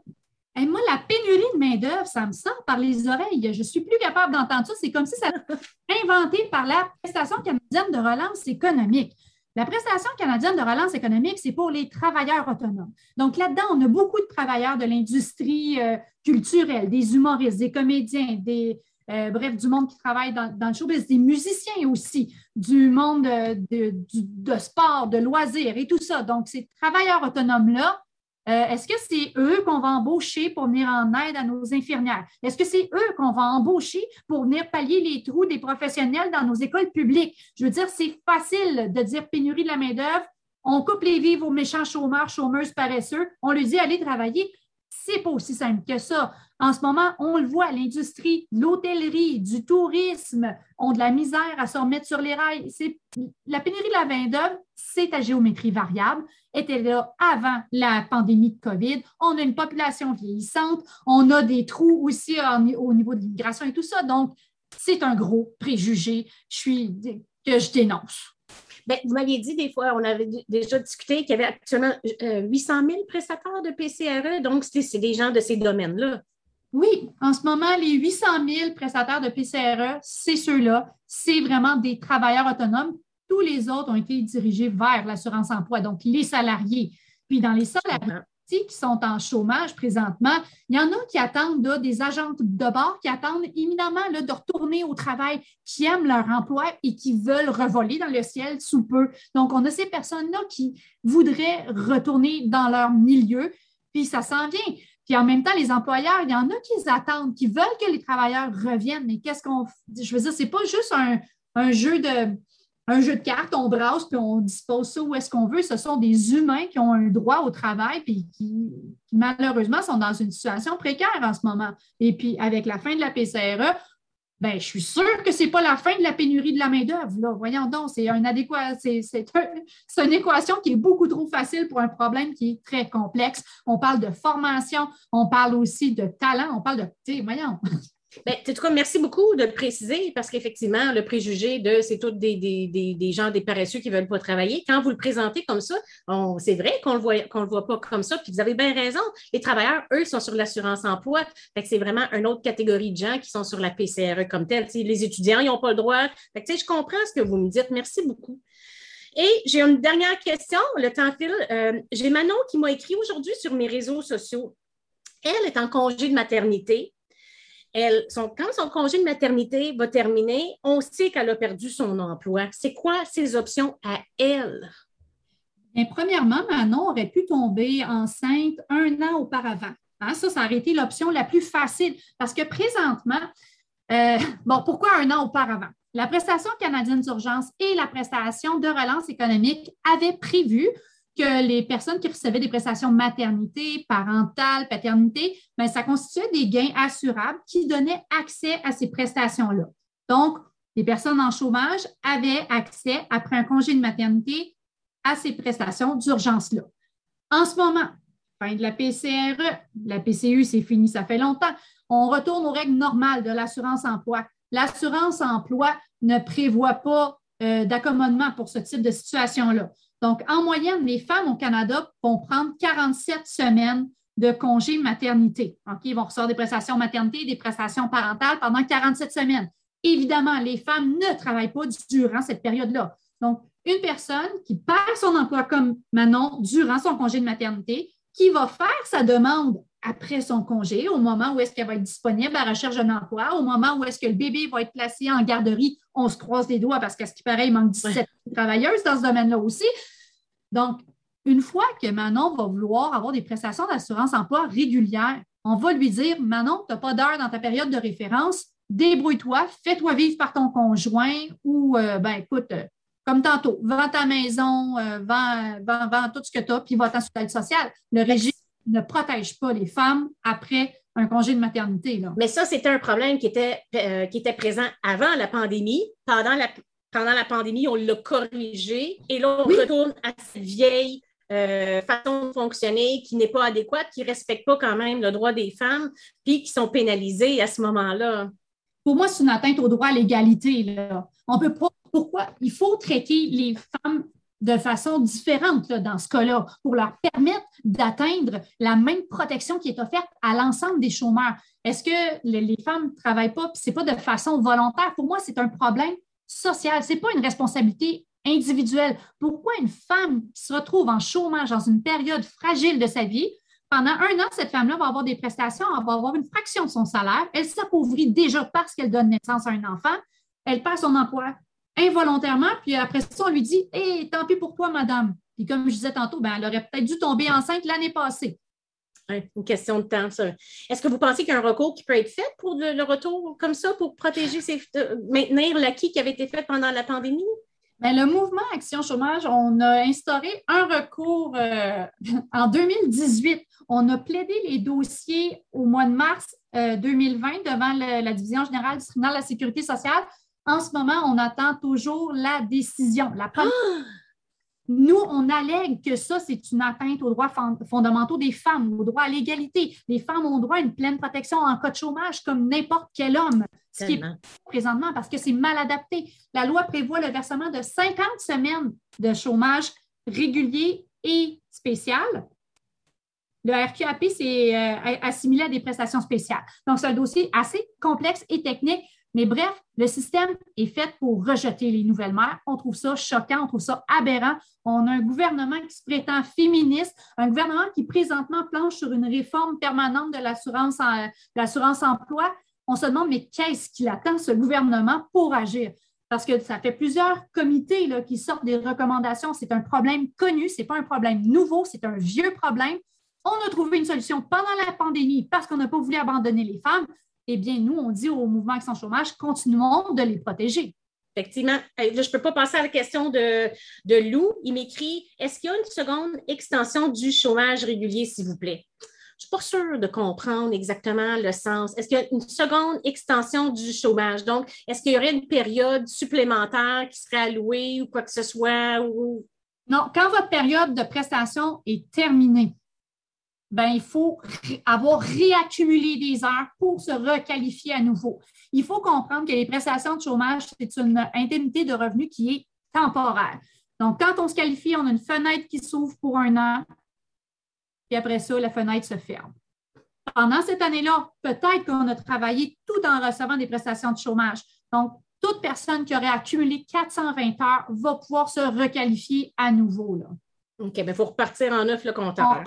Et moi, la pénurie de main-d'œuvre, ça me sort par les oreilles. Je ne suis plus capable d'entendre ça. C'est comme si ça inventé par la prestation canadienne de relance économique. La prestation canadienne de relance économique, c'est pour les travailleurs autonomes. Donc là-dedans, on a beaucoup de travailleurs de l'industrie euh, culturelle, des humoristes, des comédiens, des, euh, bref, du monde qui travaille dans, le showbiz, des musiciens aussi, du monde euh, de, de, sport, de loisirs et tout ça. Donc, ces travailleurs autonomes-là, euh, est-ce que c'est eux qu'on va embaucher pour venir en aide à nos infirmières? Est-ce que c'est eux qu'on va embaucher pour venir pallier les trous des professionnels dans nos écoles publiques? Je veux dire, c'est facile de dire pénurie de la main-d'œuvre. On coupe les vies aux méchants chômeurs, chômeuses paresseux. On leur dit allez travailler. c'est pas aussi simple que ça. En ce moment, on le voit, l'industrie, l'hôtellerie, du tourisme ont de la misère à se remettre sur les rails. La pénurie de la main-d'œuvre, c'est à géométrie variable, était là avant la pandémie de COVID. On a une population vieillissante, on a des trous aussi au niveau de l'immigration et tout ça. Donc, c'est un gros préjugé que je dénonce. Bien, vous m'aviez dit des fois, on avait déjà discuté qu'il y avait actuellement 800 euh, 000 prestataires de PCRE, donc c'est des gens de ces domaines-là. Oui, en ce moment, les 800 000 prestataires de PCRE, c'est ceux-là. C'est vraiment des travailleurs autonomes. Tous les autres ont été dirigés vers l'assurance-emploi, donc les salariés. Puis dans les salariés qui sont en chômage présentement, il y en a qui attendent des agents de bord qui attendent éminemment de retourner au travail, qui aiment leur emploi et qui veulent revoler dans le ciel sous peu. Donc, on a ces personnes-là qui voudraient retourner dans leur milieu, puis ça s'en vient. Puis en même temps, les employeurs, il y en a qui attendent, qui veulent que les travailleurs reviennent, mais qu'est-ce qu'on. Je veux dire, ce n'est pas juste un jeu de un jeu de cartes, on brasse puis on dispose ça où est-ce qu'on veut. Ce sont des humains qui ont un droit au travail puis qui, malheureusement sont dans une situation précaire en ce moment. Et puis avec la fin de la PCRE, ben, je suis sûre que ce n'est pas la fin de la pénurie de la main-d'œuvre. Voyons donc, c'est un une équation qui est beaucoup trop facile pour un problème qui est très complexe. On parle de formation, on parle aussi de talent, on parle de. Voyons. Bien, en tout cas, merci beaucoup de le préciser parce qu'effectivement, le préjugé de c'est tous des, des, gens, des paresseux qui ne veulent pas travailler. Quand vous le présentez comme ça, c'est vrai qu'on ne le, le voit pas comme ça. Puis vous avez bien raison. Les travailleurs, eux, sont sur l'assurance emploi. c'est vraiment une autre catégorie de gens qui sont sur la PCRE comme telle. les étudiants, ils n'ont pas le droit. je comprends ce que vous me dites. Merci beaucoup. Et j'ai une dernière question. Le temps file. Euh, j'ai Manon qui m'a écrit aujourd'hui sur mes réseaux sociaux. Elle est en congé de maternité elle, quand son congé de maternité va terminer, on sait qu'elle a perdu son emploi. C'est quoi ses options à elle? Bien, premièrement, Manon aurait pu tomber enceinte un an auparavant. Hein, ça, ça aurait été l'option la plus facile parce que présentement, euh, bon, pourquoi un an auparavant? La prestation canadienne d'urgence et la prestation de relance économique avaient prévu que les personnes qui recevaient des prestations maternité, parentale, paternité, bien, ça constituait des gains assurables qui donnaient accès à ces prestations-là. Donc, les personnes en chômage avaient accès, après un congé de maternité, à ces prestations d'urgence-là. En ce moment, fin de la PCRE, la PCU, c'est fini, ça fait longtemps. On retourne aux règles normales de l'assurance emploi. L'assurance emploi ne prévoit pas euh, d'accommodement pour ce type de situation-là. Donc, en moyenne, les femmes au Canada vont prendre 47 semaines de congé maternité. Ils vont recevoir des prestations maternité des prestations parentales pendant 47 semaines. Évidemment, les femmes ne travaillent pas durant cette période-là. Donc, une personne qui perd son emploi comme Manon durant son congé de maternité, qui va faire sa demande après son congé, au moment où est-ce qu'elle va être disponible à la recherche d'un emploi, au moment où est-ce que le bébé va être placé en garderie, on se croise les doigts parce qu'à ce qui paraît, il manque 17 travailleuses dans ce domaine-là aussi. Donc, une fois que Manon va vouloir avoir des prestations d'assurance emploi régulières, on va lui dire Manon, tu n'as pas d'heure dans ta période de référence, débrouille-toi, fais-toi vivre par ton conjoint ou, euh, ben, écoute, euh, comme tantôt, vends ta maison, euh, vends, tout ce que tu as, puis va-t'en sur l'aide sociale. Le régime ne protège pas les femmes après un congé de maternité. Là. Mais ça, c'était un problème qui était, qui était présent avant la pandémie. Pendant la, pendant la pandémie, on l'a corrigé et là, on retourne à cette vieille euh, façon de fonctionner qui n'est pas adéquate, qui ne respecte pas quand même le droit des femmes, puis qui sont pénalisées à ce moment-là. Pour moi, c'est une atteinte au droit à l'égalité. On peut pas. Pourquoi? Il faut traiter les femmes de façon différente dans ce cas-là pour leur permettre d'atteindre la même protection qui est offerte à l'ensemble des chômeurs. Est-ce que les femmes ne travaillent pas? Ce n'est pas de façon volontaire? Pour moi, c'est un problème social. Ce n'est pas une responsabilité individuelle. Pourquoi une femme qui se retrouve en chômage dans une période fragile de sa vie, pendant un an, cette femme-là va avoir des prestations, elle va avoir une fraction de son salaire, elle s'appauvrit déjà parce qu'elle donne naissance à un enfant, elle perd son emploi involontairement, puis après ça, on lui dit Hé, tant pis pour toi, madame. Puis comme je disais tantôt, ben, elle aurait peut-être dû tomber enceinte l'année passée une question de temps, ça. Est-ce que vous pensez qu'il y a un recours qui peut être fait pour le, retour comme ça, pour protéger, ces, euh, maintenir l'acquis qui avait été fait pendant la pandémie? Bien, le mouvement Action Chômage, on a instauré un recours euh, en 2018 On a plaidé les dossiers au mois de mars 2020 devant la Division générale du tribunal de la sécurité sociale. En ce moment, on attend toujours la décision. La Nous, on allègue que ça, c'est une atteinte aux droits fondamentaux des femmes, aux droits à l'égalité. Les femmes ont droit à une pleine protection en cas de chômage comme n'importe quel homme, ce qui est présentement parce que c'est mal adapté. La loi prévoit le versement de 50 semaines de chômage régulier et spécial. Le RQAP, c'est euh, assimilé à des prestations spéciales. Donc, c'est un dossier assez complexe et technique. Mais bref, le système est fait pour rejeter les nouvelles mères. On trouve ça choquant, on trouve ça aberrant. On a un gouvernement qui se prétend féministe, un gouvernement qui présentement planche sur une réforme permanente de l'assurance emploi. On se demande, mais qu'est-ce qu'il attend, ce gouvernement, pour agir? Parce que ça fait plusieurs comités qui sortent des recommandations. C'est un problème connu, ce n'est pas un problème nouveau, c'est un vieux problème. On a trouvé une solution pendant la pandémie parce qu'on n'a pas voulu abandonner les femmes eh bien, nous, on dit au mouvement Action Chômage, continuons de les protéger. Effectivement. je ne peux pas passer à la question de, de Lou. Il m'écrit Est-ce qu'il y a une seconde extension du chômage régulier, s'il vous plaît? Je ne suis pas sûre de comprendre exactement le sens. Est-ce qu'il y a une seconde extension du chômage? Donc, est-ce qu'il y aurait une période supplémentaire qui serait allouée ou quoi que ce soit? Ou... Non, quand votre période de prestation est terminée, ben, il faut avoir réaccumulé des heures pour se requalifier à nouveau. Il faut comprendre que les prestations de chômage, c'est une indemnité de revenu qui est temporaire. Donc, quand on se qualifie, on a une fenêtre qui s'ouvre pour un an, et après ça, la fenêtre se ferme. Pendant cette année-là, peut-être qu'on a travaillé tout en recevant des prestations de chômage. Donc, toute personne qui aurait accumulé 420 heures va pouvoir se requalifier à nouveau. Là. OK, mais il faut repartir en neuf le compteur.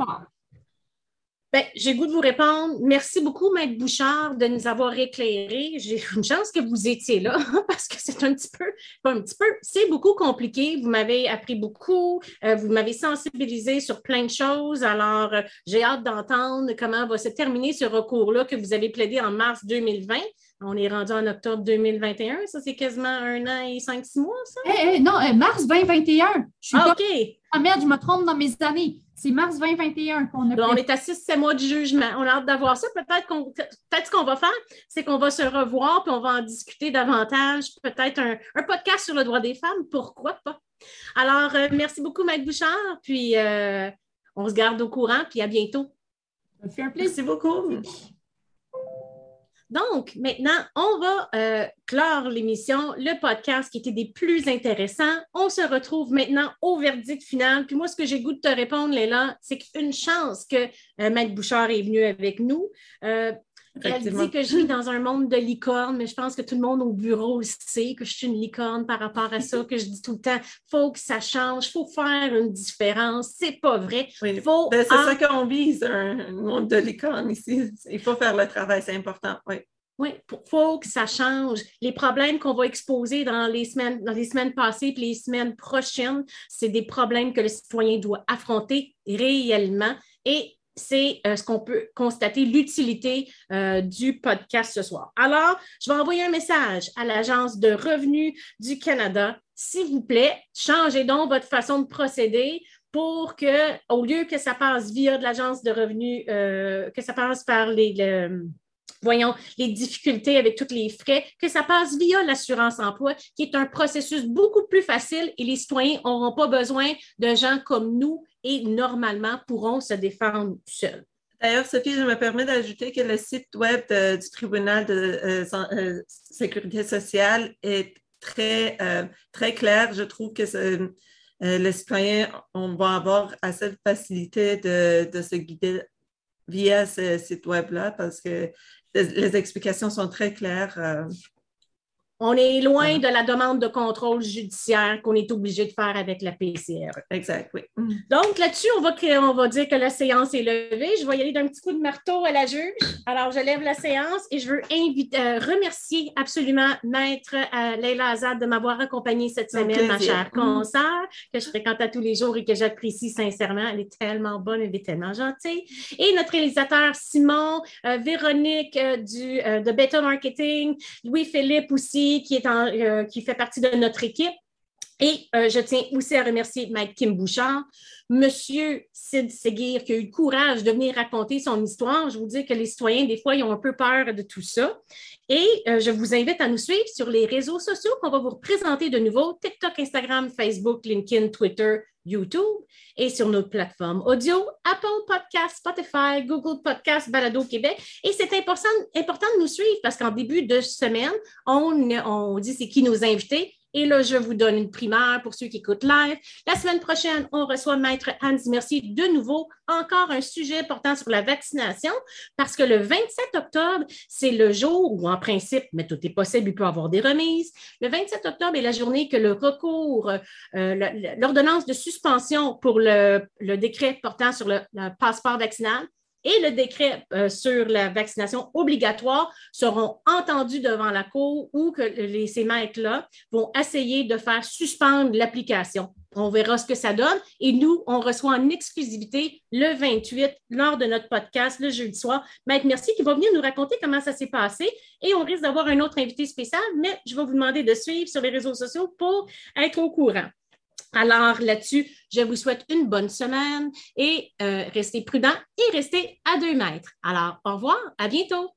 Ben, j'ai goût de vous répondre. Merci beaucoup, Maître Bouchard, de nous avoir éclairés. J'ai une chance que vous étiez là parce que c'est un petit peu, pas un petit peu, c'est beaucoup compliqué. Vous m'avez appris beaucoup, euh, vous m'avez sensibilisé sur plein de choses. Alors, euh, j'ai hâte d'entendre comment va se terminer ce recours-là que vous avez plaidé en mars 2020. On est rendu en octobre 2021. Ça, c'est quasiment un an et cinq, six mois, ça? Eh, eh, non, eh, mars 2021. Je suis ah, OK. Ah merde, je me trompe dans mes années. C'est mars 2021 qu'on a. on est à 6-7 mois du jugement. On a hâte d'avoir ça. Peut-être qu'on peut ce qu'on va faire, c'est qu'on va se revoir puis on va en discuter davantage. Peut-être un, podcast sur le droit des femmes. Pourquoi pas? Alors, euh, merci beaucoup, Maître Bouchard. Puis euh, on se garde au courant, puis à bientôt. Ça fait un plaisir. Merci beaucoup. Donc, maintenant, on va euh, clore l'émission, le podcast qui était des plus intéressants. On se retrouve maintenant au verdict final. Puis moi, ce que j'ai goût de te répondre, Léla, c'est qu'une chance que euh, Bouchard est venu avec nous. Euh, elle dit que je vis dans un monde de licorne, mais je pense que tout le monde au bureau sait que je suis une licorne par rapport à ça, que je dis tout le temps, il faut que ça change, il faut faire une différence. C'est pas vrai. Ben, c'est ça qu'on vise, un monde de licorne ici. Il faut faire le travail, c'est important. Oui. Oui, il faut que ça change. Les problèmes qu'on va exposer dans les semaines, dans les semaines passées et les semaines prochaines, c'est des problèmes que le citoyen doit affronter réellement. Et c'est euh, ce qu'on peut constater, l'utilité euh, du podcast ce soir. Alors, je vais envoyer un message à l'Agence de revenus du Canada. S'il vous plaît, changez donc votre façon de procéder pour que, au lieu que ça passe via de l'Agence de revenus, euh, que ça passe par les, voyons, les difficultés avec tous les frais, que ça passe via l'assurance emploi, qui est un processus beaucoup plus facile et les citoyens n'auront pas besoin de gens comme nous et normalement pourront se défendre seuls. D'ailleurs, Sophie, je me permets d'ajouter que le site web du tribunal de euh, euh, sécurité sociale est très, euh, très clair. Je trouve que les citoyens on va avoir assez de facilité de, de se guider via ce site web-là parce que les, explications sont très claires. Euh, on est loin de la demande de contrôle judiciaire qu'on est obligé de faire avec la PCR. Exact, oui. Donc, là-dessus, on va, on va dire que la séance est levée. Je vais y aller d'un petit coup de marteau à la juge. Alors, je lève la séance et je veux inviter, euh, remercier absolument Maître euh, Leila Azad de m'avoir accompagnée cette semaine, ma chère mm. consoeur, que je fréquente à tous les jours et que j'apprécie sincèrement. Elle est tellement bonne, elle est tellement gentille. Et notre réalisateur Simon, euh, Véronique du, de Beta Marketing, Louis-Philippe aussi, qui, est en, euh, qui fait partie de notre équipe. Et euh, je tiens aussi à remercier Mike Kim Bouchard, Monsieur Sid Seguir, qui a eu le courage de venir raconter son histoire. Je vous dis que les citoyens, des fois, ils ont un peu peur de tout ça. Et euh, je vous invite à nous suivre sur les réseaux sociaux qu'on va vous présenter de nouveau TikTok, Instagram, Facebook, LinkedIn, Twitter, YouTube et sur nos plateformes audio, Apple Podcast, Spotify, Google Podcast, Balado Québec. Et c'est important, important de nous suivre parce qu'en début de semaine, on, on dit c'est qui nos invités. Et là, je vous donne une primaire pour ceux qui écoutent live. La semaine prochaine, on reçoit Maître Hans Mercier de nouveau, encore un sujet portant sur la vaccination, parce que le 27 octobre, c'est le jour où, en principe, mais tout est possible, il peut y avoir des remises. Le 27 octobre est la journée que le recours, euh, l'ordonnance de suspension pour le, décret portant sur le passeport vaccinal et le décret euh, sur la vaccination obligatoire seront entendus devant la Cour ou que ces maîtres-là vont essayer de faire suspendre l'application. On verra ce que ça donne. Et nous, on reçoit en exclusivité le 28 lors de notre podcast le jeudi soir. Maître Merci qui va venir nous raconter comment ça s'est passé. Et on risque d'avoir un autre invité spécial, mais je vais vous demander de suivre sur les réseaux sociaux pour être au courant. Alors là-dessus, je vous souhaite une bonne semaine et euh, restez prudents et restez à deux mètres. Alors, au revoir, à bientôt.